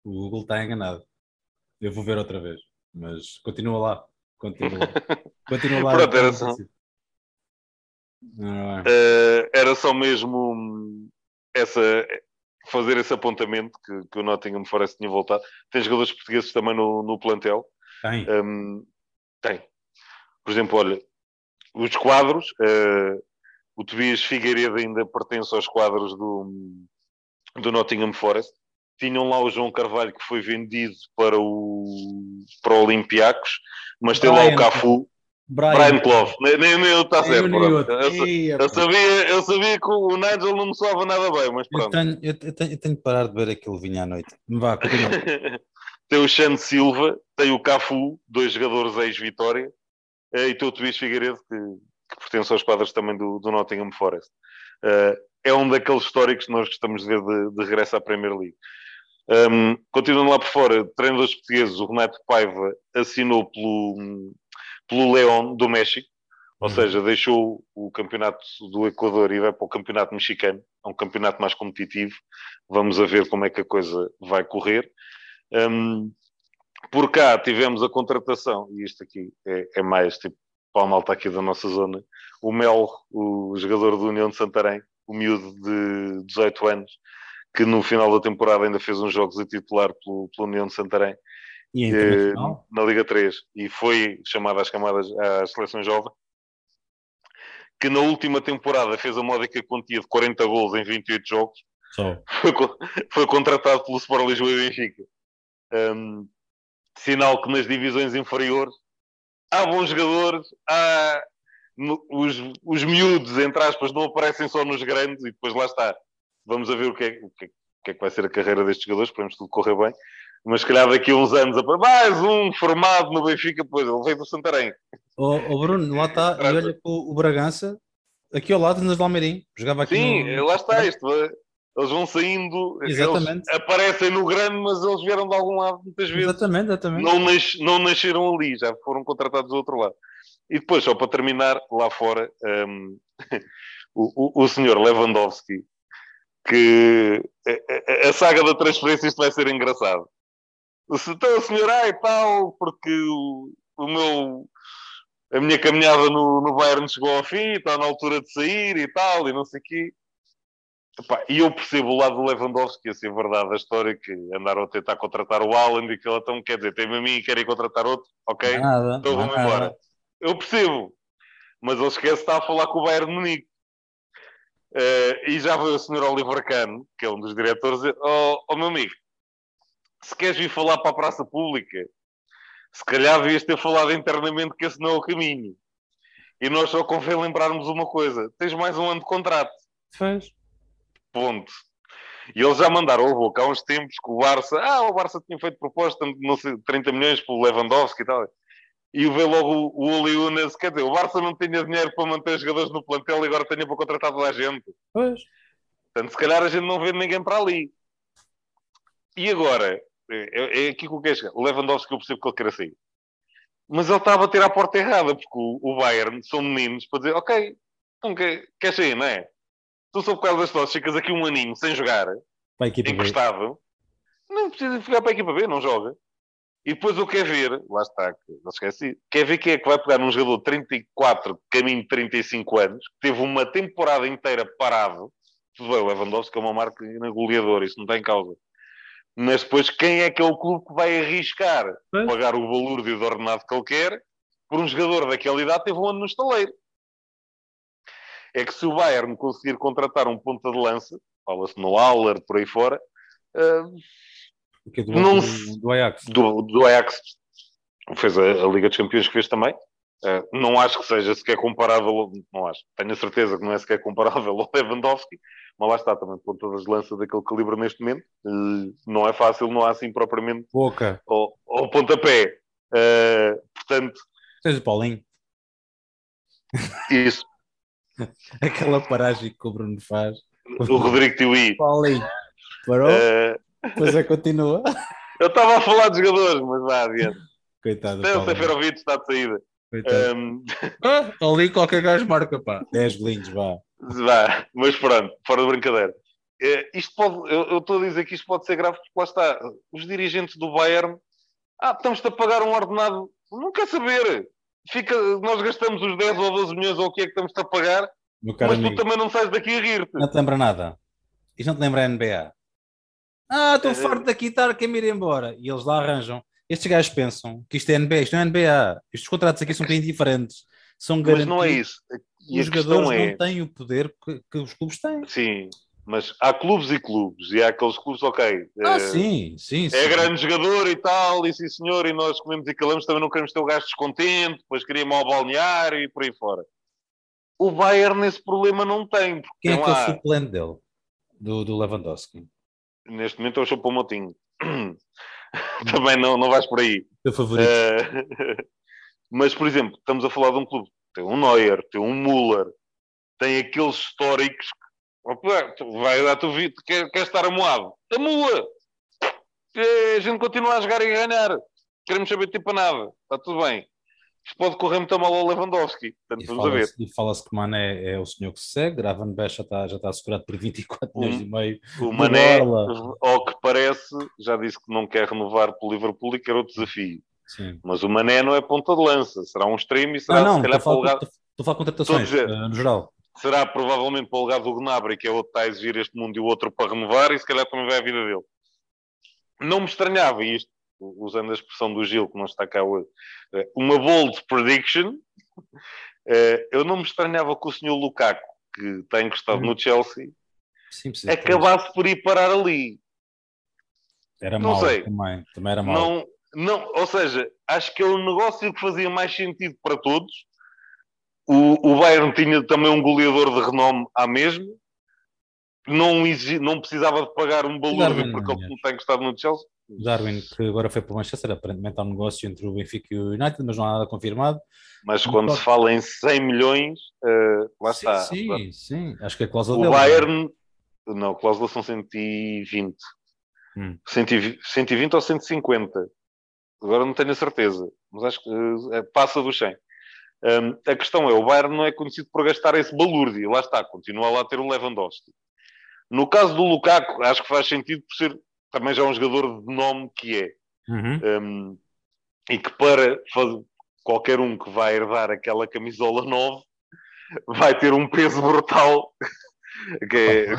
O Google está enganado. Eu vou ver outra vez. Mas continua lá. Continua lá. Continua lá. Pronto, era só. Uh, era só mesmo essa, fazer esse apontamento que, que o Nottingham Forest tinha voltado. Tem jogadores portugueses também no, no plantel. Tem. Um, tem. Por exemplo, olha, os quadros, uh, o Tobias Figueiredo ainda pertence aos quadros do, do Nottingham Forest tinham lá o João Carvalho que foi vendido para o, para o Olympiacos, mas tem lá o Cafu. Brian, Brian nem, nem, nem está certo. Eu, eu, sabia, eu sabia que o Nigel não me soava nada bem, mas pronto. Eu tenho, eu, tenho, eu tenho de parar de ver aquele vinho à noite. Vá, tem o Xande Silva, tem o Cafu, dois jogadores ex-Vitória, uh, e o Tobias Figueiredo, que, que pertence aos quadros também do, do Nottingham Forest. Uh, é um daqueles históricos que nós gostamos de ver de, de regresso à Premier League. Um, continuando lá por fora, treinadores portugueses, o Renato Paiva assinou pelo, pelo León do México, ou uhum. seja, deixou o campeonato do Equador e vai para o campeonato mexicano, é um campeonato mais competitivo. Vamos a ver como é que a coisa vai correr. Um, por cá tivemos a contratação, e isto aqui é, é mais tipo para a malta aqui da nossa zona, o Mel, o jogador do União de Santarém, o miúdo de 18 anos, que no final da temporada ainda fez uns jogos a titular pelo, pelo União de Santarém eh, na Liga 3 e foi chamado às camadas à seleção jovem que na última temporada fez a módica quantia de 40 gols em 28 jogos. Foi, foi, contratado pelo Sport Lisboa e Benfica. Um, sinal que nas divisões inferiores há bons jogadores há os, os miúdos, entre aspas, não aparecem só nos grandes e depois lá está Vamos a ver o que, é, o, que é, o que, é, que vai ser a carreira destes jogadores, esperemos que tudo correr bem. Mas se calhar daqui a uns anos, mais um formado no Benfica, pois ele veio do Santarém. O, o Bruno, lá está, e olha o, o Bragança, aqui ao lado, nas Almeirim, jogava aqui. Sim, no... lá está, isto, eles vão saindo, exatamente. aparecem no grande, mas eles vieram de algum lado muitas vezes. Exatamente, exatamente. Não, nas, não nasceram ali, já foram contratados do outro lado. E depois, só para terminar, lá fora, um, o, o, o senhor Lewandowski que a, saga da transferência isto vai ser engraçado. Então o senhor, ai tal, porque o, o meu a minha caminhada no, no Bayern chegou ao fim, está na altura de sair e tal, e não sei o quê. Epá, e eu percebo o lado do Lewandowski, assim, a verdade, a história que andaram a tentar contratar o Alan e que ele então quer dizer, tem-me a mim e querem contratar outro, ok? Nada, então vamos embora. Eu percebo, mas ele esquece de estar a falar com o Bayern Munique. Uh, e já veio o senhor Oliver Cano, que é um dos diretores, oh, oh meu amigo, se queres vir falar para a praça pública, se calhar devias ter falado internamente que esse não é o caminho. E nós só convém lembrarmos uma coisa: tens mais um ano de contrato. Faz. Ponto. E eles já mandaram o boca há uns tempos que o Barça, ah, o Barça tinha feito proposta de não sei, 30 milhões pelo Lewandowski e tal e vê logo o Uli Unas, quer dizer, o Barça não tinha dinheiro para manter jogadores no plantel e agora tinha para contratar toda a gente. Pois. Portanto, se calhar a gente não vê ninguém para ali. E agora, é, é aqui que eu quero chegar. O Lewandowski eu percebo que ele quer sair. Mas ele está a bater à porta errada, porque o, o Bayern são meninos para dizer, ok, então quer, quer sair, não é? Tu sou por causa das tosse, ficas aqui um aninho sem jogar, emprestado, não precisa ficar para a equipa B, não joga. E depois eu quero ver, lá está, não esqueci, quer ver quem é que vai pegar um jogador de 34, caminho de 35 anos, que teve uma temporada inteira parado. Tudo bem, o Lewandowski é uma marca goleadora, isso não tem causa. Mas depois, quem é que é o clube que vai arriscar pagar o valor de ordenado que ele quer por um jogador daquela idade teve um ano no estaleiro? É que se o Bayern conseguir contratar um ponta de lança, fala-se no Aller, por aí fora, uh, do, não, do, do Ajax. Do, do Ajax. Fez a, a, Liga dos Campeões que fez também. Uh, não acho que seja sequer comparável, não acho. Tenho a certeza que não é sequer comparável ao Lewandowski, mas lá está também ponta das lanças daquele calibre neste momento. Uh, não é fácil, não há assim propriamente Boca. ao, ao pontapé. Uh, portanto. Seja Paulinho. Isso. Aquela paragem que o Bruno faz. O Rodrigo Tiwi. Paulinho. Parou? Uh, Pois é, continua. Eu estava a falar de jogadores, mas vá adiante. Coitado. Terça-feira ouvido está de saída. Um... Ah, ali qualquer gajo marca, pá. 10 bolinhos, vá. Vá, mas pronto, fora de brincadeira. É, isto pode, eu estou a dizer que isto pode ser grave porque lá está, os dirigentes do Bayern, ah, estamos-te a pagar um ordenado, não quer saber. Fica, nós gastamos os 10 ou 12 milhões ou o que é que estamos-te a pagar, mas amigo, tu também não sais daqui a rir-te. Não te lembra nada. Isto não te lembra a NBA. Ah, estou farto daqui, estar quem me ir embora. E eles lá arranjam. Estes gajos pensam que isto é NBA, isto não é NBA. Estes contratos aqui são um bocadinho diferentes. São garantidos. Mas não é isso. E os jogadores é... não têm o poder que, que, os clubes têm. Sim, mas há clubes e clubes. E há aqueles clubes, ok. Ah, é, sim, sim. É sim. grande jogador e tal, e sim senhor, e nós comemos e calamos, também não queremos ter o gajo descontente, depois queríamos ao balneário e por aí fora. O Bayern esse problema não tem. Quem é que é o suplente dele? Do, do Lewandowski? Neste momento é o Choupo-Motinho. Também não, não vais por aí. Teu favorito. Uh, Mas, por exemplo, estamos a falar de um clube, tem um Neuer, tem um Müller, tem aqueles históricos que vai dar tu vida, quer, quer estar amoado. Amua! A gente continua a jogar e a ganhar. Queremos saber tipo nada. Está tudo bem. Isto pode correr muito mal ao Lewandowski. Portanto, vamos a ver. E fala-se que Mané é o senhor que se segue. Gravenberch já está, já está assegurado por 24 milhões e meio. O Mané, ao que parece, já disse que não quer renovar pelo Liverpool e quer outro desafio. Sim. Mas o Mané não é ponta de lança. Será um extremo e será ah, não, se calhar para o lugar... Estou a falar contratações, uh, no geral. Será provavelmente para o lugar do Gnabry, que é outro que está a exigir este mundo e o outro para renovar, e se calhar também vai a vida dele. Não me estranhava isto, usando a expressão do Gil, que não está cá hoje, eh, uma bold prediction. Eh, eu não me estranhava que o senhor Lukaku, que está encostado hum. no Chelsea, Sim, acabasse por ir parar ali. Era não mau sei. Também, também era mau. Não, não, ou seja, acho que é um negócio que fazia mais sentido para todos. O, o Bayern tinha também um goleador de renome à mesma. Não, exigi, não precisava de pagar um balúrdio porque ele não tem encostado no Chelsea. Darwin, que agora foi para o Manchester, aparentemente há um negócio entre o Benfica e o United, mas não há nada confirmado. Mas quando se fala em 100 milhões, uh, lá sim, está. Sim, sim, acho que a cláusula o dele. Bayern, não, a cláusula são 120. Hum. 120, 120 ou 150. Agora não tenho a certeza, mas acho que uh, passa do 100. Um, a questão é, o Bayern não é conhecido por gastar esse balúrdio, lá está, continua lá a ter o Lewandowski. No caso do Lukaku, acho que faz sentido por ser também já um jogador de nome que é. Uhum. Um, e que para fazer, qualquer um que vai herdar aquela camisola 9 vai ter um peso brutal. que é,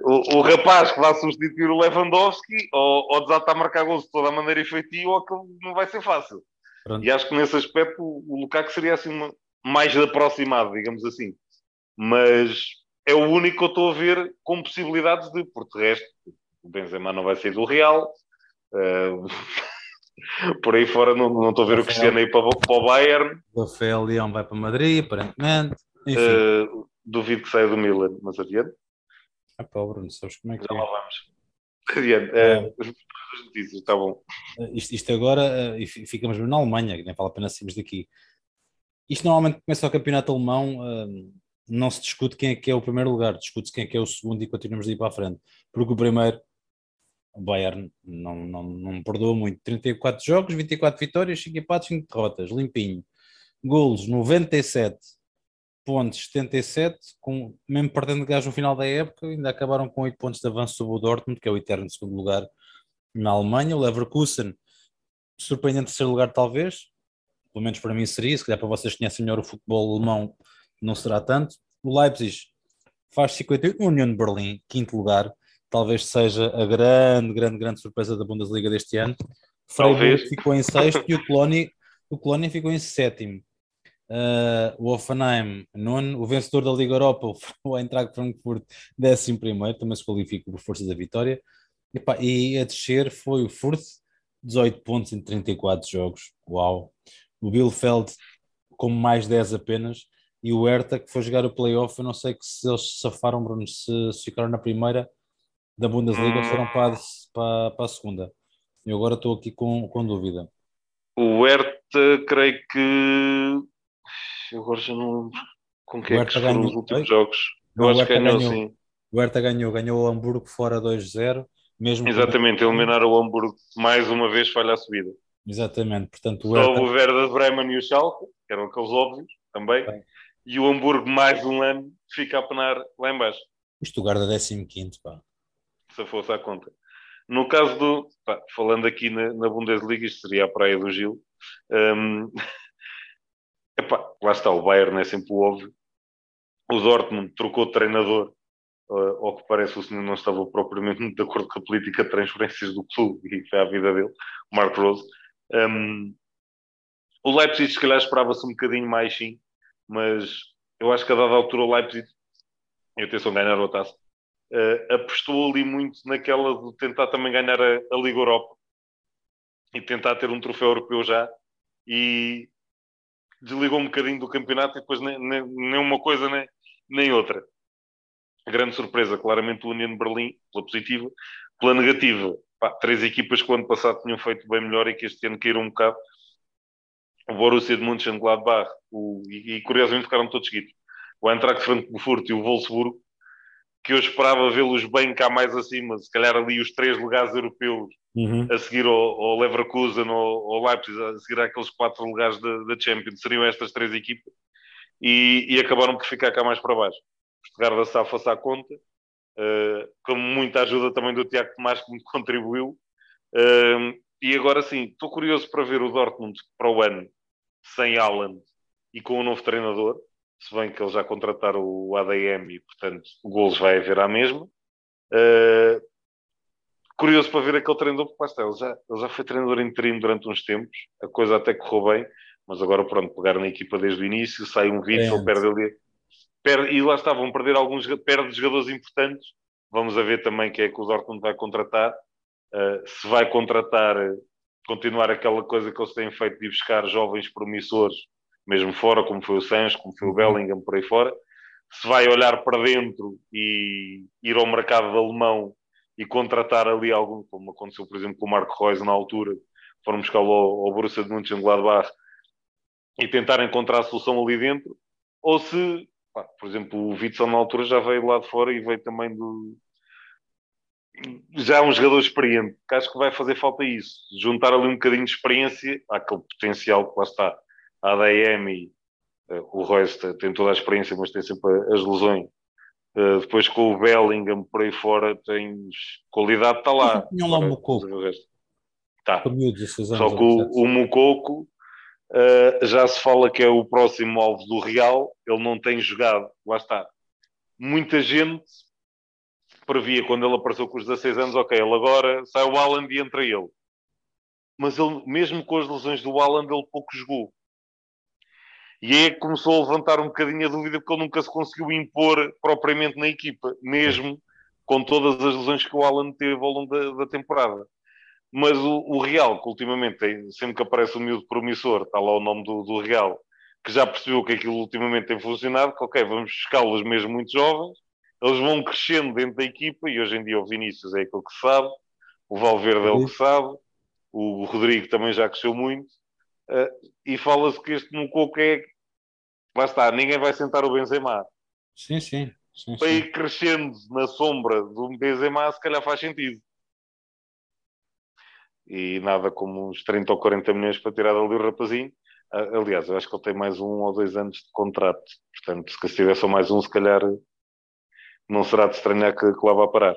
o, o, rapaz que vai substituir o Lewandowski ou, ou desata a marcar gols de toda a maneira efetiva ou que não vai ser fácil. Pronto. E acho que nesse aspecto o, o Lukaku seria assim uma, mais aproximado, digamos assim. Mas é o único que eu estou a ver com possibilidades de, por de resto, o Benzema não vai sair do Real. Uh, por aí fora não, não estou a ver Rafael, o Cristiano aí para, para o Bayern. Rafael Leão vai para Madrid, aparentemente. Uh, duvido que saia do Milan, mas adiante. Ah, pá, Bruno, sabes como é que Já é? lá vamos. Adiante. É. Uh, as notícias, está bom. Isto, isto agora, e ficamos na Alemanha, que nem vale a pena sairmos daqui. Isto normalmente começa o campeonato alemão não se discute quem é que é o primeiro lugar, discute-se quem é que é o segundo e continuamos a ir para a frente. Porque o primeiro, o Bayern, não, não, não perdoa muito. 34 jogos, 24 vitórias, 5 empates, 5 derrotas, limpinho. Golos, 97 pontos, 77, com, mesmo perdendo gás no final da época, ainda acabaram com 8 pontos de avanço sobre o Dortmund, que é o eterno segundo lugar na Alemanha. O Leverkusen, surpreendente terceiro lugar talvez, pelo menos para mim seria, se calhar para vocês conhecem melhor o futebol alemão, não será tanto. O Leipzig faz 58, o Union de Berlim, quinto lugar, talvez seja a grande, grande, grande surpresa da Bundesliga deste ano. Freiburg ficou em sexto e o Colónia, o Colónia ficou em sétimo. Uh, o Offenheim, nono, o vencedor da Liga Europa, o Eintracht Frankfurt, décimo primeiro, também se qualifica por força da vitória. E, pá, e a descer foi o Furth, 18 pontos em 34 jogos. Uau! O Bielefeld com mais 10 apenas e o Hertha que foi jogar o playoff, eu não sei que se eles safaram, Bruno, se, se ficaram na primeira da Bundesliga ou foram para, para, para a segunda. Eu agora estou aqui com, com dúvida. O Hertha, creio que. Eu agora já não. Com quem é que foram os últimos jogos? Eu acho que ganhou, ganhou sim. O Hertha ganhou, ganhou o Hamburgo fora 2-0. Mesmo Exatamente, eliminar o Hamburgo mais uma vez falha a subida. Exatamente, portanto o Hertha... Só o Werder Bremen e o Schalke, que eram aqueles óbvios também. Bem e o Hamburgo mais um ano fica a penar lá embaixo. O Stuttgart é 15 pá. Se fosse à conta. No caso do, pá, falando aqui na, na, Bundesliga, isto seria a praia do Gil. Um, epá, lá está, o Bayern é sempre o óbvio. O Dortmund trocou de treinador, uh, ao que parece o senhor não estava propriamente muito de acordo com a política de transferências do clube e foi a vida dele, o Mark Rose. Um, o Leipzig, se calhar, esperava-se um bocadinho mais, sim, mas eu acho que a dada altura o Leipzig, e atenção, ganhar o taça, uh, apostou ali muito naquela de tentar também ganhar a, a, Liga Europa e tentar ter um troféu europeu já e desligou um bocadinho do campeonato e depois nem, nem, nem uma coisa nem, nem outra. Grande surpresa, claramente o União Berlim, pela positiva, pela negativa. Pá, três equipas que o ano passado tinham feito bem melhor e que este ano caíram um bocado o Borussia de Mönchengladbach o, e, e curiosamente ficaram todos seguidos. O Eintracht Frankfurt e o Wolfsburgo, que eu esperava vê-los bem cá mais acima, se calhar ali os três lugares europeus, uhum. a seguir ao, ao Leverkusen ou ao Leipzig, a seguir àqueles quatro lugares da Champions, seriam estas três equipas, e, e, acabaram por ficar cá mais para baixo. Estudar da SAF à conta, uh, com muita ajuda também do Tiago Tomás, que me contribuiu. Uh, e agora sim, estou curioso para ver o Dortmund para o ano, sem Alan e com o novo treinador se bem que eles já contrataram o ADM e, portanto, o golos vai haver à mesma. Uh, curioso para ver aquele treinador, porque está, ele, já, ele já foi treinador interino durante uns tempos, a coisa até correu bem, mas agora, pronto, pegar na equipa desde o início, sai um vídeo, ele perde ali. Perde, e lá está, vão perder alguns, perde jogadores importantes. Vamos a ver também quem é que o Dortmund vai contratar. Uh, se vai contratar, continuar aquela coisa que eles têm feito de buscar jovens promissores mesmo fora, como foi o Sancho, como foi o Bellingham, por aí fora, se vai olhar para dentro e ir ao mercado alemão e contratar ali algum, como aconteceu, por exemplo, com o Marco Reus na altura, foram buscá-lo ao, ao Borussia de Mönchengladbach e tentar encontrar a solução ali dentro, ou se, pá, por exemplo, o Witzel na altura já veio lá de fora e veio também do... Já um jogador experiente, que acho que vai fazer falta isso, juntar ali um bocadinho de experiência àquele potencial que lá está a ADM e uh, o Royce tem toda a experiência, mas tem sempre as lesões. Uh, depois com o Bellingham por aí fora tens qualidade, está lá. Tinham lá o Mococo. Tá. Só que o, o Mococo uh, já se fala que é o próximo alvo do Real, ele não tem jogado, lá está. Muita gente previa quando ele apareceu com os 16 anos, ok, ele agora sai o Alan e entra ele. Mas ele, mesmo com as lesões do Alan, ele pouco jogou. E aí é começou a levantar um bocadinho a dúvida porque ele nunca se conseguiu impor propriamente na equipa, mesmo com todas as lesões que o Alan teve ao longo da, da temporada. Mas o, o, Real, que ultimamente, tem, sempre que aparece o miúdo promissor, está lá o nome do, do Real, que já percebeu que aquilo ultimamente tem funcionado, que ok, vamos buscá-los mesmo muito jovens, eles vão crescendo dentro da equipa, e hoje em dia o Vinícius é aquilo que sabe, o Valverde é o que sabe, o Rodrigo também já cresceu muito, uh, e fala-se que este Mococo é lá está, ninguém vai sentar o Benzema. Sim, sim. sim para ir crescendo na sombra do Benzema, se calhar faz sentido. E nada como uns 30 ou 40 milhões para tirar dali o rapazinho. Aliás, eu acho que ele tem mais um ou dois anos de contrato. Portanto, se tiver só mais um, se calhar não será de estranhar que, que lá vá parar.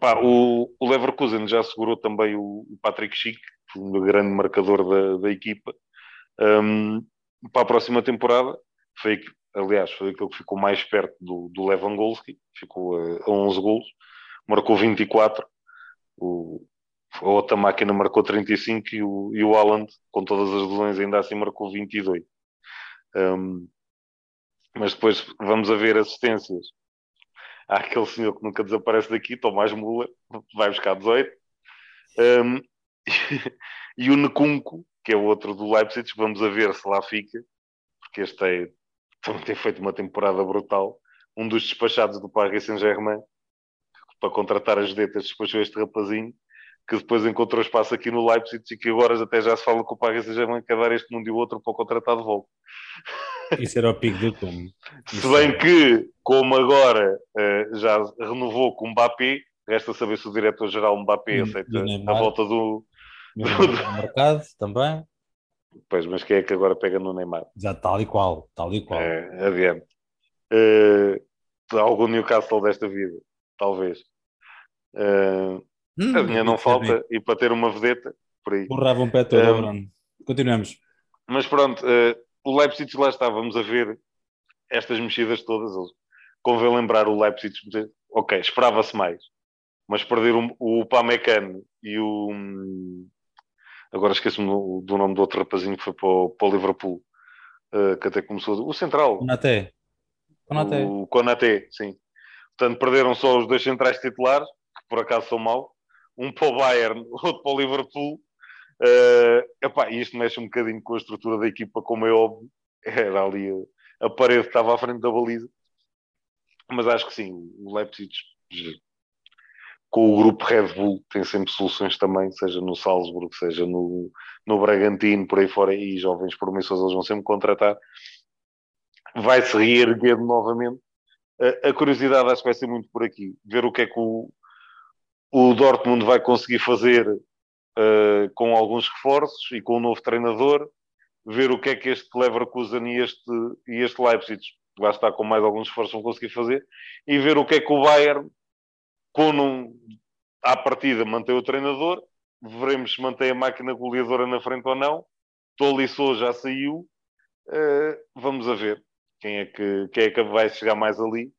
Pá, o, o, Leverkusen já segurou também o, o Patrick Schick, um grande marcador da, da equipa. Um, para a próxima temporada, foi, aliás, foi aquele que ficou mais perto do, do Lewandowski, ficou a, a 11 golos, marcou 24, o, a outra máquina marcou 35 e o, e o Haaland, com todas as lesões, ainda assim marcou 22. Um, mas depois vamos a ver assistências. Há aquele senhor que nunca desaparece daqui, Tomás Mula, vai buscar 18. Um, e o Necunco, que é o outro do Leipzig, vamos a ver se lá fica, porque este é, também tem feito uma temporada brutal. Um dos despachados do Paris Saint-Germain, para contratar as detas, despachou este rapazinho, que depois encontrou espaço aqui no Leipzig e que agora até já se fala com o Paris Saint-Germain quer dar este mundo e o outro para contratar de volta. Isso era o pico do túmulo. Se bem que, como agora uh, já renovou com o Mbappé, resta saber se o diretor-geral Mbappé aceita a volta do, no mercado também. Pois, mas quem é que agora pega no Neymar? Já tal e qual, tal e qual. É, adiante. Uh, algum Newcastle desta vida, talvez. Uh, hum, a minha não falta, e para ter uma vedeta, por aí. Borrava um pé todo, uh, Bruno. Continuamos. Mas pronto, uh, o Leipzig lá está, vamos a ver estas mexidas todas. Convém lembrar o Leipzig, ok, esperava-se mais, mas perder o, o Pamecano e o, agora esqueço-me do, do, nome do outro rapazinho que foi para o, para o Liverpool, uh, que até começou, o Central. Conaté. Conaté. O Conaté, sim. Portanto, perderam só os dois centrais titulares, que por acaso são mau, um para o Bayern, outro para o Liverpool. Uh, epá, isto mexe um bocadinho com a estrutura da equipa, como é óbvio. Era ali a, a parede que estava à frente da baliza. Mas acho que sim, o Leipzig com o grupo Red Bull, tem sempre soluções também, seja no Salzburgo, seja no, no Bragantino, por aí fora, e jovens promissores eles vão sempre contratar. Vai se reerguer novamente. A, a curiosidade acho que vai ser muito por aqui, ver o que é que o, o Dortmund vai conseguir fazer uh, com alguns reforços e com o um novo treinador, ver o que é que este Leverkusen e este, e este Leipzig, lá está com mais alguns esforços, vão conseguir fazer, e ver o que é que o Bayern, com um, à partida, mantém o treinador, veremos se mantém a máquina goleadora na frente ou não. Tolisso já saiu, uh, vamos a ver quem é que, quem é que vai chegar mais ali.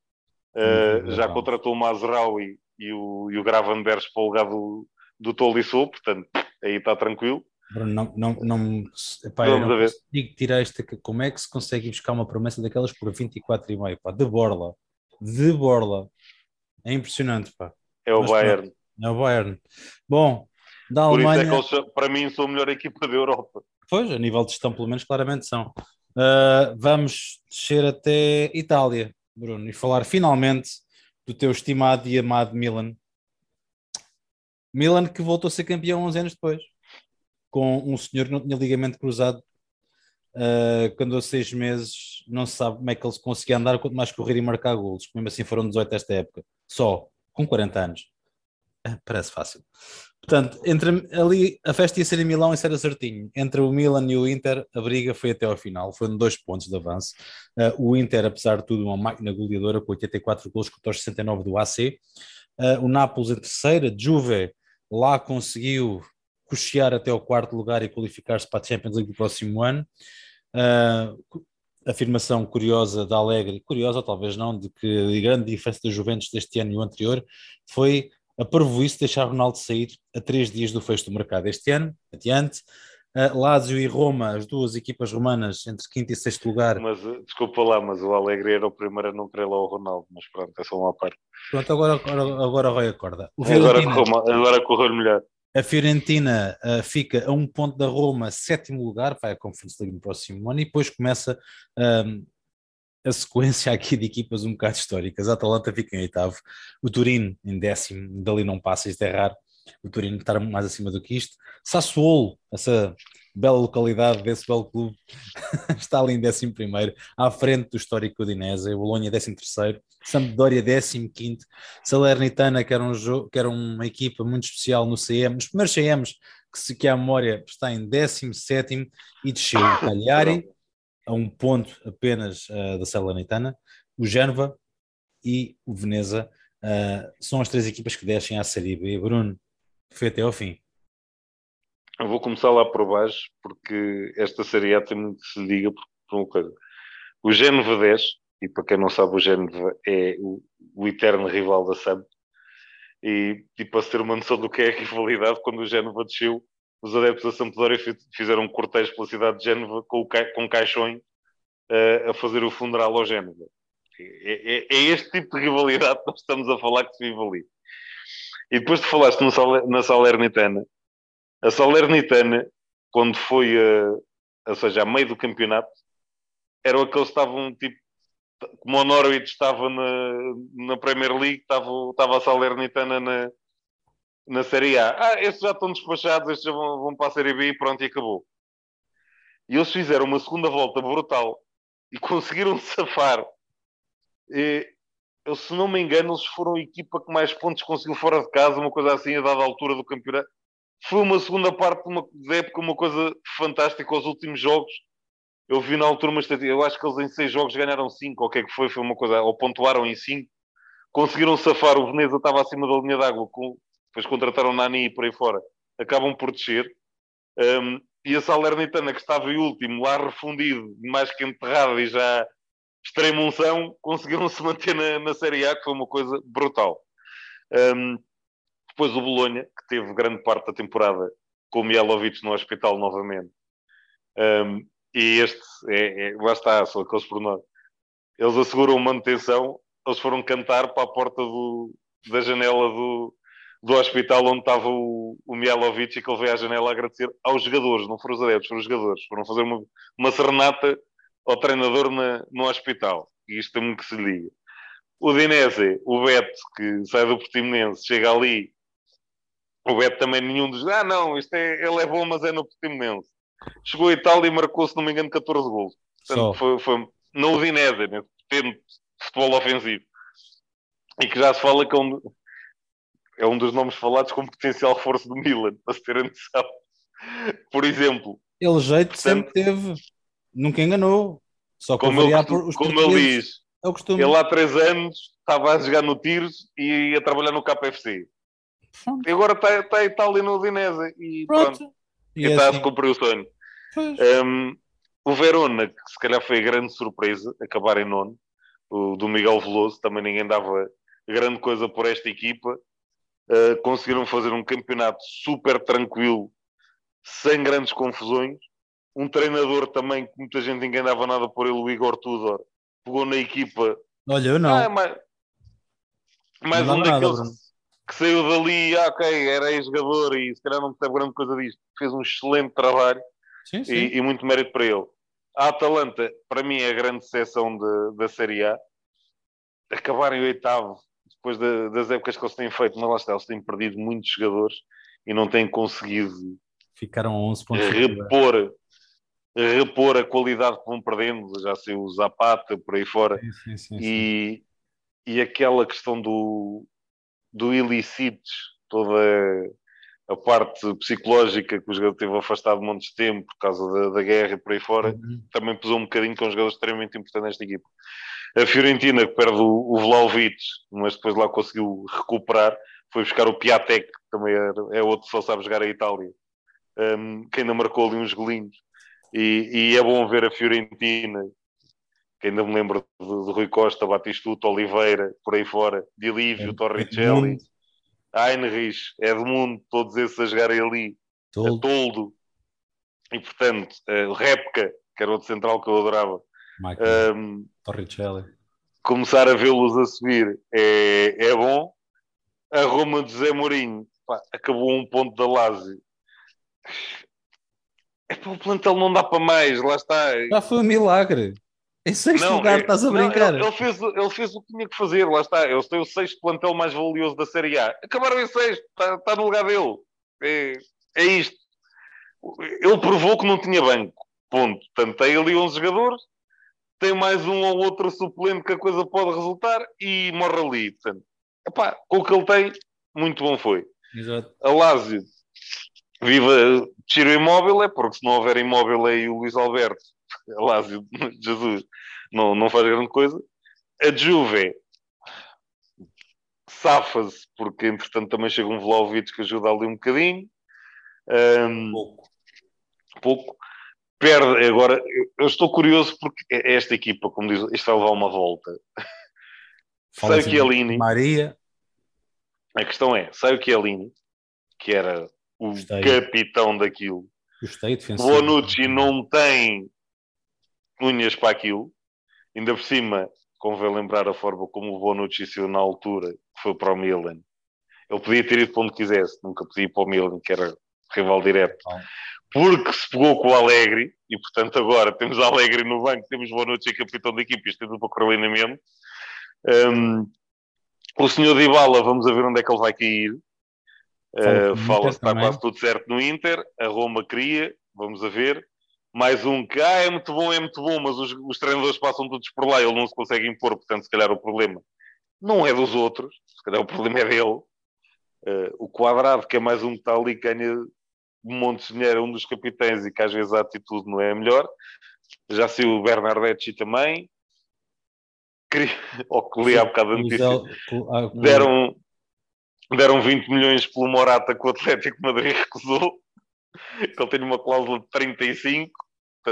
Uh, já contratou o Mazraoui e o, e o Gravenbergs para o lugar do, do Tolisso, portanto, aí está tranquilo. Não, não, não, epá, Vamos não consigo tirar esta. Como é que se consegue buscar uma promessa daquelas por 24,5? Pá, de borla, de borla, é impressionante. Pá. É o Mas, Bayern. É o Bayern. Bom, da por Alemanha. Isso é que para mim, são a melhor equipa da Europa. Pois, a nível de gestão, pelo menos, claramente são. Uh, vamos descer até Itália, Bruno, e falar finalmente do teu estimado e amado Milan. Milan que voltou a ser campeão 11 anos depois, com um senhor que não tinha ligamento cruzado, uh, quando há seis meses não se sabe como é que ele conseguia andar, quanto mais correr e marcar golos, mesmo assim foram 18 esta época, só, com 40 anos. Uh, parece fácil. Portanto, entre ali a festa ia ser em Milão e era certinho. Entre o Milan e o Inter, a briga foi até ao final, foram dois pontos de avanço. Uh, o Inter, apesar de tudo, uma máquina goleadora com 84 gols contra os 69 do AC. Uh, o Nápoles em terceira, Juve lá conseguiu cochear até o quarto lugar e qualificar-se para a Champions League do próximo ano. Uh, afirmação curiosa da Alegre, curiosa talvez não, de que a grande diferença da Juventus deste ano e o anterior foi a parvoíce deixar Ronaldo sair a três dias do fecho do mercado este ano, adiante. Uh, Lazio e Roma, as duas equipas romanas, entre quinto e sexto lugar. Mas, eh, desculpa lá, mas o Alegre era o primeiro a não querer lá o Ronaldo, mas pronto, é só uma parte. Pronto, agora, agora, agora Roy acorda. agora, correu, agora correu melhor. A Fiorentina uh, fica a um ponto da Roma, sétimo lugar, vai à Conference League no próximo ano, e depois começa um, a sequência aqui de equipas um bocado históricas. A Atalanta fica em oitavo, o Turino em décimo, dali não passa, isto é raro. O Turino estar mais acima do que isto. Sassuolo, essa bela localidade desse belo clube, está ali em décimo primeiro, à frente do histórico Udinese, Bolonha décimo terceiro, Sampdoria décimo quinto, Salernitana, que era, um jogo, que era uma equipa muito especial no CM, nos primeiros CMs, que, se, que a memória está em décimo sétimo, e desceu o Cagliari, a um ponto apenas uh, da Salernitana, o Génova e o Veneza uh, são as três equipas que descem à Série B. Bruno, foi até ao fim. Eu vou começar lá por baixo, porque esta Série A tem muito que se diga por, por uma coisa. O Génova 10, e para quem não sabe, o Génova é o, o eterno rival da SAM, e, e para se ter uma noção do que é a rivalidade, quando o Génova desceu, os adeptos da Sampdoria fizeram um cortejo pela cidade de Génova com, ca com caixões uh, a fazer o funeral ao Génova. É, é, é, este tipo de rivalidade que nós estamos a falar que se vive ali. E depois de falaste no, na Salernitana, a Salernitana, quando foi, a, ou seja, a meio do campeonato, eram aqueles que estavam tipo, como o Norwich estava na, na Premier League, estava, estava a Salernitana na, na Série A. Ah, estes já estão despachados, estes já vão, vão para a Série B e pronto, e acabou. E eles fizeram uma segunda volta brutal e conseguiram safar. E, eu, se não me engano, eles foram a equipa que mais pontos conseguiu fora de casa, uma coisa assim, a dada altura do campeonato. Foi uma segunda parte de uma de época, uma coisa fantástica aos últimos jogos. Eu vi na altura uma estatística, eu acho que eles em seis jogos ganharam cinco, ou o que é que foi, foi uma coisa, ou pontuaram em cinco. Conseguiram safar, o Veneza estava acima da linha d'água, com, depois contrataram Nani e por aí fora, acabam por descer. Um, e a Salernitana, que estava em último, lá refundido, mais que enterrado e já extrema unção, conseguiram se manter na, na Série A, que foi uma coisa brutal. Um, depois o Bolonha, que teve grande parte da temporada com o Mielovic no hospital novamente. Um, e este, é, é, lá está, são aqueles pormenores. Eles asseguram manutenção, eles foram cantar para a porta do, da janela do, do hospital onde estava o, o Mielovic e que ele veio à janela agradecer aos jogadores, não foram os adeptos, foram os jogadores. Foram fazer uma, uma serenata ao treinador na, no hospital. E isto é muito que se liga. O Dinese, o Beto, que sai do Portimonense, chega ali. O Beto também nenhum dos. Ah, não, isto é, ele é bom, mas é no Portimonense. Chegou a Itália e marcou, se não me engano, 14 gols. Portanto, foi, foi no Udinese, né? tendo futebol ofensivo. E que já se fala que é um, é um dos nomes falados como potencial reforço do Milan, para se terem noção. Por exemplo. Ele jeito portanto, sempre teve, nunca enganou. Só como, ele, por, como ele diz, é ele há três anos estava a jogar no Tiros e a trabalhar no KFC. Pronto. E agora está, está em Itália no Udinese e pronto. pronto. E, e está assim. a cumprir o sonho. Um, o Verona, que se calhar foi a grande surpresa, acabar em nono, o do Miguel Veloso, também ninguém dava grande coisa por esta equipa. Uh, conseguiram fazer um campeonato super tranquilo, sem grandes confusões. Um treinador também que muita gente ninguém dava nada por ele, o Igor Tudor, pegou na equipa. Olha, eu não. Ah, mais, mais não um daqueles nada, que saiu dali, ah, ok, era ex-jogador e se calhar não percebe grande coisa disto. Fez um excelente trabalho sim, sim. E, e, muito mérito para ele. A Atalanta, para mim, é a grande de, da Série A. Acabar em oitavo depois de, das épocas que eles têm feito, mas lá está, eles têm perdido muitos jogadores e não têm conseguido ficaram 11 pontos repor, repor a qualidade que vão perdendo, já sei o Zapata por aí fora. Sim, sim, sim, e, e aquela questão do, do ilicites, toda a parte psicológica que o jogador teve afastado um monte de tempo por causa da, da guerra e por aí fora, uhum. também pesou um bocadinho com um jogador extremamente importante nesta equipa. A Fiorentina, que perde o, o Vlaovic, mas depois lá conseguiu recuperar, foi buscar o Piatek, que também é, é outro que só sabe jogar a Itália, um, que ainda marcou ali uns golinhos. E, e, é bom ver a Fiorentina, que ainda me lembro de, de Rui Costa, Batistuto, Oliveira, por aí fora, Dilívio, é, Torricelli, é Heinrich, Edmundo, todos esses a jogarem ali, Toldo. Toldo. E portanto, uh, Repka, que era outro central que eu adorava, um, Torricelli. Começar a vê-los a subir é, é bom. A Roma de José Mourinho pá, acabou um ponto da Lazio. É para o plantel não dá para mais, lá está. Já foi um milagre. Em sexto não, lugar, é, estás a brincar. Não, ele, ele, fez, ele fez o que tinha que fazer, lá está. Ele tem o sexto plantel mais valioso da Série A. Acabaram em sexto, está, está no lugar dele. É, é isto. Ele provou que não tinha banco. Ponto. Portanto, tem ali 11 jogadores, tem mais um ou outro suplente que a coisa pode resultar e morre ali. Portanto, epá, com o que ele tem, muito bom foi. Exato. A Lásio, viva tiro imóvel, é porque se não houver imóvel aí o Luís Alberto, Lásio, Jesus, não, não faz grande coisa. A Juve safa-se, porque entretanto também chega um Vlaovic que ajuda ali um bocadinho. Um, pouco. Pouco perde. Agora, eu estou curioso porque esta equipa, como diz, isto vai levar uma volta. Sai o Chiellini. Maria. A questão é, sai o Chiellini, que era o Gostei. capitão daquilo. Gostei, O Bonucci não tem unhas para aquilo. Ainda por cima, convém lembrar a forma como o Bonucci saiu na altura, que foi para o Milan. Ele podia ter ido para onde quisesse, nunca podia ir para o Milan, que era rival direto porque se pegou com o Alegre, e portanto agora temos Alegre no banco, temos Bonucci capitão da equipe, isto é tudo para coordenamento. Um, o senhor Dybala, vamos a ver onde é que ele vai cair. Uh, Fala-se está quase tudo certo no Inter, a Roma cria, vamos a ver. Mais um que ah, é muito bom, é muito bom, mas os, os treinadores passam todos por lá, ele não se consegue impor, portanto, se calhar o problema não é dos outros, se calhar o problema é dele. Uh, o quadrado, que é mais um que está ali, ganha Montes Dinheiro é um dos capitães e que às vezes a atitude não é a melhor. Já saiu o Bernardetti também. Ou que li há bocado a notícia. Deram, deram 20 milhões pelo Morata que o Atlético Madrid recusou. Ele tem uma cláusula de 35.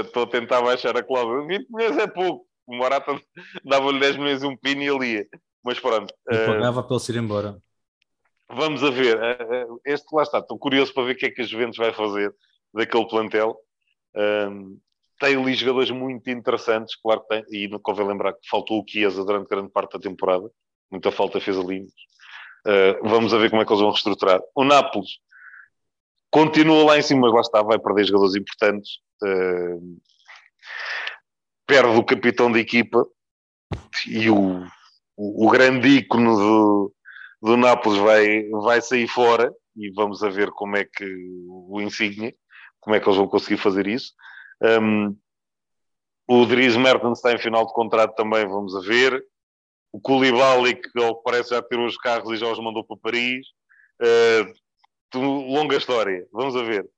Estou a tentar baixar a cláusula. 20 milhões é pouco. O Morata dava-lhe 10 milhões um pino e ele ia. Mas pronto. E pagava uh, para ele se ir embora. Vamos a ver. Eh, este lá está. Estou curioso para ver o que é que a Juventus vai fazer daquele plantel. Um, tem ali jogadores muito interessantes, claro que tem, e não convém lembrar que faltou o Chiesa durante grande parte da temporada. Muita falta fez ali. Uh, vamos a ver como é que eles vão reestruturar. O Nápoles continua lá em cima, mas lá está, vai perder jogadores importantes. Uh, perde o capitão da equipa e o o, o grande ícone do, do Nápoles vai, vai sair fora e vamos a ver como é que o Insigne, como é que eles vão conseguir fazer isso. Um, o Dries Mertens está em final de contrato também, vamos a ver. O Koulibaly, que ao que parece já tirou os carros e já os mandou para Paris. Uh, longa história, vamos a ver.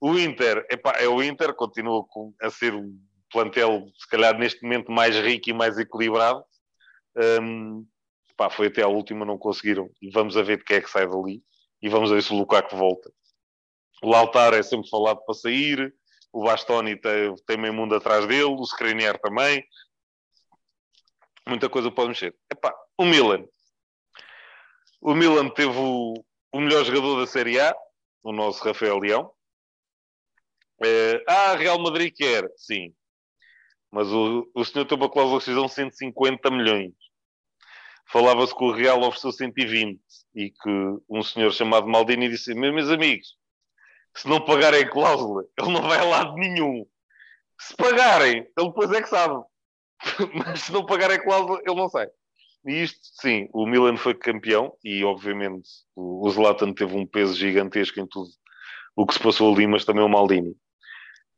O Inter, epá, é o Inter, continua com, a ser o plantel, se calhar neste momento, mais rico e mais equilibrado. Um, epá, foi até a última, não conseguiram. E vamos a ver de quem é que sai dali. E vamos a ver se o Lukaku volta. O Lautaro é sempre falado para sair o Bastoni tem, tem meio mundo atrás dele, o Skriniar também. Muita coisa pode mexer. Epá, o Milan. O Milan teve o, o melhor jogador da Série A, o nosso Rafael Leão. É, ah, Real Madrid quer, sim. Mas o, o senhor tem uma cláusula de rescisão de 150 milhões. Falava-se que o Real ofereceu 120 e que um senhor chamado Maldini disse: Meus amigos, se não pagarem a cláusula, ele não vai a lado nenhum. Se pagarem, ele depois é que sabe. Mas se não pagarem a cláusula, ele não sai. E isto, sim, o Milan foi campeão e, obviamente, o Zlatan teve um peso gigantesco em tudo o que se passou ali, mas também o Maldini.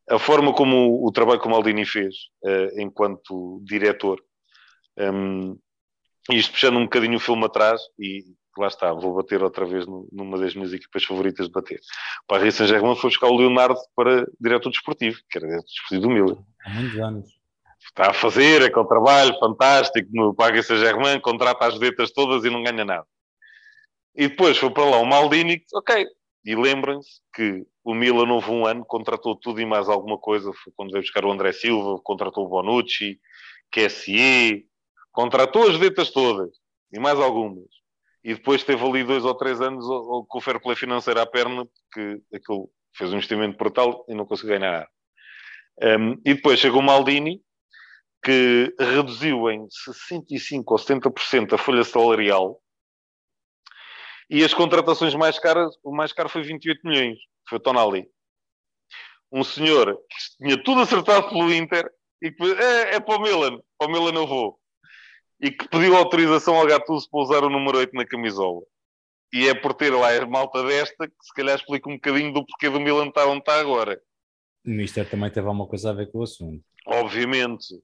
A forma como o, trabalho que o Maldini fez uh, enquanto diretor, um, ehm, isto puxando um bocadinho o filme atrás, e lá está, vou bater outra vez numa das minhas equipas favoritas de bater. O Paris Saint-Germain foi buscar o Leonardo para diretor desportivo, que era diretor desportivo do Milan. Há muitos anos. Está a fazer aquele trabalho fantástico no Paris Saint-Germain, contrata as vedetas todas e não ganha nada. E depois foi para lá o Maldini, ok. E lembrem-se que o Milan houve um ano, contratou tudo e mais alguma coisa. Foi quando veio buscar o André Silva, contratou o Bonucci, QSE, contratou as vedetas todas e mais algumas e depois teve ali dois ou três anos com o fair play financeiro à perna, porque aquilo fez um investimento brutal e não conseguiu ganhar nada. Um, e depois chegou o Maldini, que reduziu em 65% ou 70% a folha salarial, e as contratações mais caras, o mais caro foi 28 milhões, foi o Tonali. Um senhor que tinha tudo acertado pelo Inter, e que é, é para o Milan, para o Milan eu vou e que pediu autorização ao Gattuso para usar o número 8 na camisola. E é por ter lá a malta desta que se calhar explica um bocadinho do porquê do Milan estar onde está agora. O Mister também teve alguma coisa a ver com o assunto. Obviamente.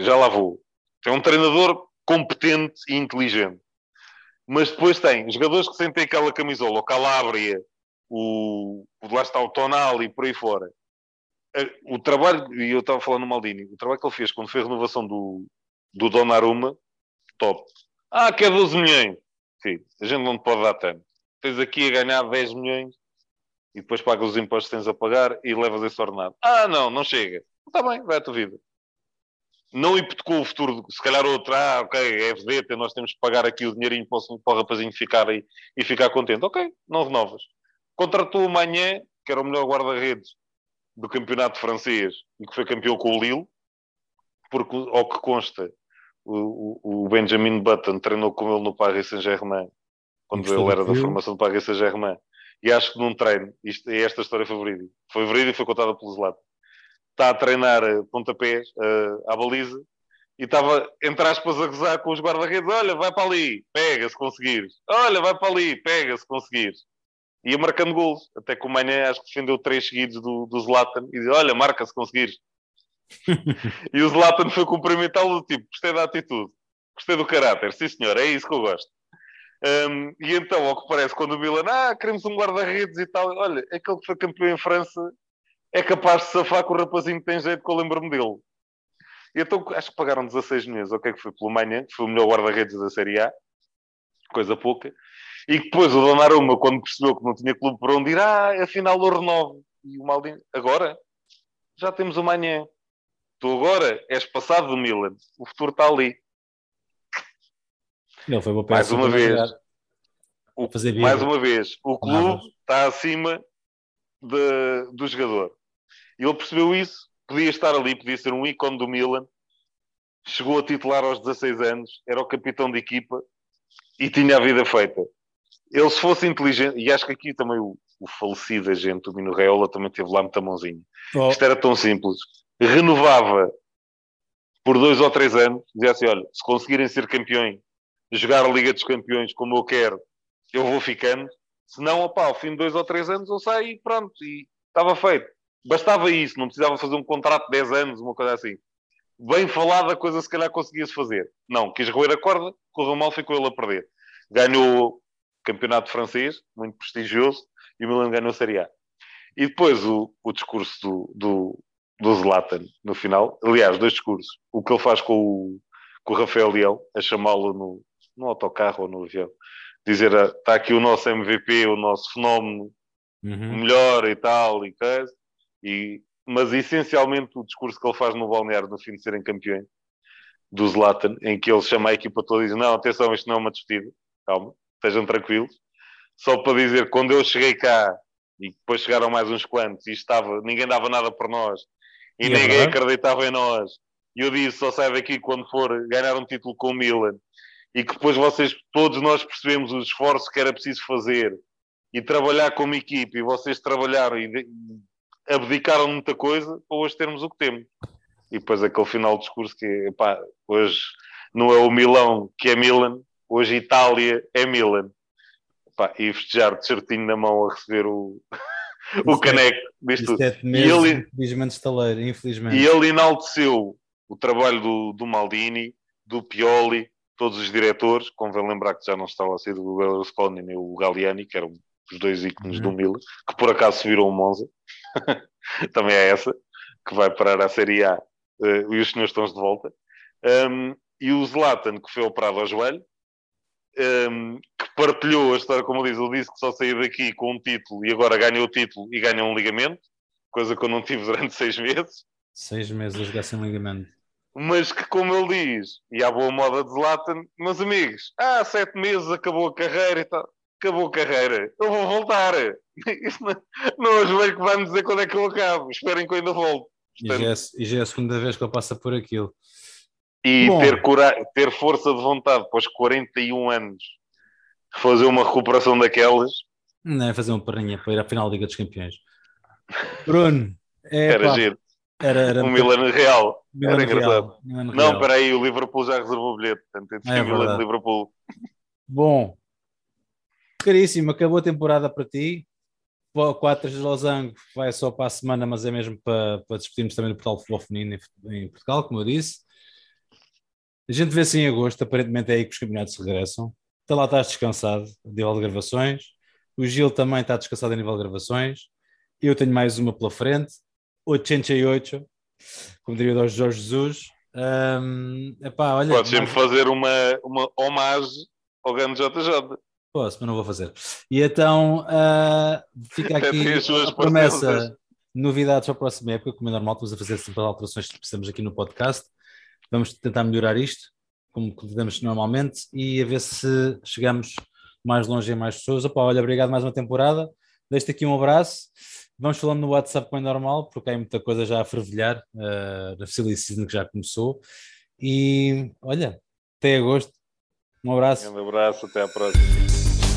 Já lá vou. É um treinador competente e inteligente. Mas depois tem jogadores que sentem aquela camisola, o Calabria, o, o lá está o Tonal e por aí fora. O trabalho, e eu estava falando no Maldini, o trabalho que ele fez quando fez a renovação do, do Donnarumma, top. Ah, quer 12 milhões. Sim, a gente não pode dar tanto. Tens aqui a ganhar 10 milhões e depois pagas os impostos que tens a pagar e levas esse ordenado. Ah, não, não chega. Está bem, vai a tua vida. Não hipotecou o futuro, se calhar outro, ah, ok, é vedeta, nós temos que pagar aqui o dinheirinho para o, para o rapazinho ficar aí e ficar contente. Ok, não renovas. Contratou o Manhã, que era o melhor guarda-redes do campeonato francês e que foi campeão com o Lille, porque, ao que consta, o, o Benjamin Button treinou com ele no Paris Saint-Germain, quando ele era da formação do Paris Saint-Germain. E acho que num treino, isto, é esta história foi verídica, foi verídica e foi contada pelo Zlatan. Está a treinar uh, pontapés uh, à baliza e estava, entre aspas, a gozar com os guarda-redes: olha, vai para ali, pega se conseguires. Olha, vai para ali, pega se conseguires. Ia marcando gols. Até que o Mané acho que defendeu três seguidos do, do Zlatan e disse: olha, marca se conseguires. e o Zlatan foi cumprimentá-lo do tipo, gostei da atitude, gostei do caráter, sim senhor, é isso que eu gosto. Um, e então, ao que parece, quando o Milan, ah, queremos um guarda-redes e tal, olha, aquele que foi campeão em França é capaz de safar com o rapazinho que tem jeito que eu lembro-me dele. E então, acho que pagaram 16 milhões, o que é que foi? Pelo Manhã, que foi o melhor guarda-redes da Série A, coisa pouca. E depois o Donnarumma, quando percebeu que não tinha clube para onde ir, ah, afinal eu renovo. E o Maldini, agora? Já temos o Manhã. Tu agora és passado do Milan. O futuro está ali. Ele foi mais uma vez. O, mais uma vez, o clube está acima de, do jogador. E ele percebeu isso, podia estar ali, podia ser um ícone do Milan. Chegou a titular aos 16 anos, era o capitão de equipa e tinha a vida feita. Ele, se fosse inteligente, e acho que aqui também o, o falecido agente, o Mino Reola, também teve lá muita mãozinha. Oh. Isto era tão simples renovava por dois ou três anos, dizia assim: olha, se conseguirem ser campeões, jogar a Liga dos Campeões como eu quero, eu vou ficando. Se não, opá, ao fim de dois ou três anos eu saio e pronto, e estava feito. Bastava isso, não precisava fazer um contrato de 10 anos, uma coisa assim. Bem falada coisa se calhar conseguia-se fazer. Não, quis roer a corda, correu mal, ficou ele a perder. Ganhou o campeonato francês, muito prestigioso, e o Milan ganhou a Série A. E depois o, o discurso do, do, do Zlatan no final. Aliás, dois discursos. O que ele faz com o, com o Rafael Leão, a chamá-lo no, no autocarro ou no avião. Dizer, está ah, aqui o nosso MVP, o nosso fenómeno uhum. melhor e tal, e coisa. E, mas essencialmente o discurso que ele faz no balneário no fim de serem campeões do Zlatan, em que ele chama a equipa toda e diz: Não, atenção, isto não é uma despedida, calma, estejam tranquilos. Só para dizer, quando eu cheguei cá e depois chegaram mais uns quantos e estava, ninguém dava nada por nós e, e ninguém é acreditava em nós. E eu disse: só sai daqui quando for ganhar um título com o Milan. E que depois vocês, todos nós percebemos os esforços que era preciso fazer e trabalhar como equipe. E vocês trabalharam e abdicaram muita coisa para hoje termos o que temos. E depois aquele final do discurso que pá, hoje não é o Milão que é Milan, hoje Itália é Milan. Pá, e festejar de certinho na mão a receber o, o caneco disto tudo. e ele, infelizmente, estaleiro, infelizmente. E ele enalteceu o trabalho do, do Maldini, do Pioli, todos os diretores, convém lembrar que já não estava a ser o Berlusconi nem o Galliani, que eram os dois ícones uhum. do Milan, que por acaso subiram o Monza. Também é essa, que vai parar a Série A uh, e os senhores estão de volta. Um, e o Zlatan, que foi operado ao joelho, um, que partilhou a história, como diz, ele disse que só saiu daqui com um título e agora ganha o título e ganha um ligamento, coisa que eu não tive durante seis meses. Seis meses a jogar sem ligamento. Mas que, como ele diz, e à boa moda de Zlatan, meus amigos, há sete meses acabou a carreira e tal. Acabou a carreira, eu vou voltar. Não, não é o joelho que vai me dizer quando é que eu acabo. Esperem que eu ainda volto. Portanto, e, já é, e já é a segunda vez que ele passa por aquilo. E ter, cura... ter força de vontade após 41 anos fazer uma recuperação daquelas. Não é fazer uma perninha para ir à final da Liga dos Campeões. Bruno, é, era pá, giro. Era, era um Milan Real. Milan era engraçado. Real. Não, espera aí, o Liverpool já reservou o bilhete. Portanto, é Milan Liverpool. Bom, caríssimo, acabou a temporada para ti. 4 de Losango vai só para a semana, mas é mesmo para, para discutirmos também do portal de futebol feminino em Portugal, como eu disse. A gente vê-se em agosto, aparentemente é aí que os campeonatos regressam. Está lá, estás descansado a nível de gravações. O Gil também está descansado a nível de gravações. Eu tenho mais uma pela frente. 88, como diria o Jorge Jesus. Um, epá, olha, Podes sempre fazer uma, uma homagem ao grande JJ. Posso, mas não vou fazer. E então uh, fica aqui a promessa, novidades para a próxima época, como é normal, estamos a fazer sempre as alterações que precisamos aqui no podcast. Vamos tentar melhorar isto, como fazemos normalmente, e a ver se chegamos mais longe em mais pessoas. Opa, olha, obrigado mais uma temporada. Deixo-te aqui um abraço. Vamos falando no WhatsApp como é normal, porque há muita coisa já a fervilhar uh, na Silly Season que já começou. E olha, até agosto. Um abraço. Um abraço, até à próxima.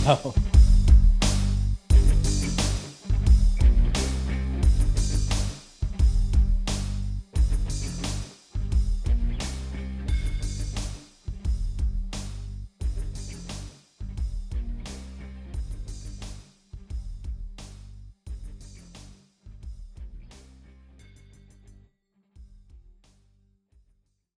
Tchau.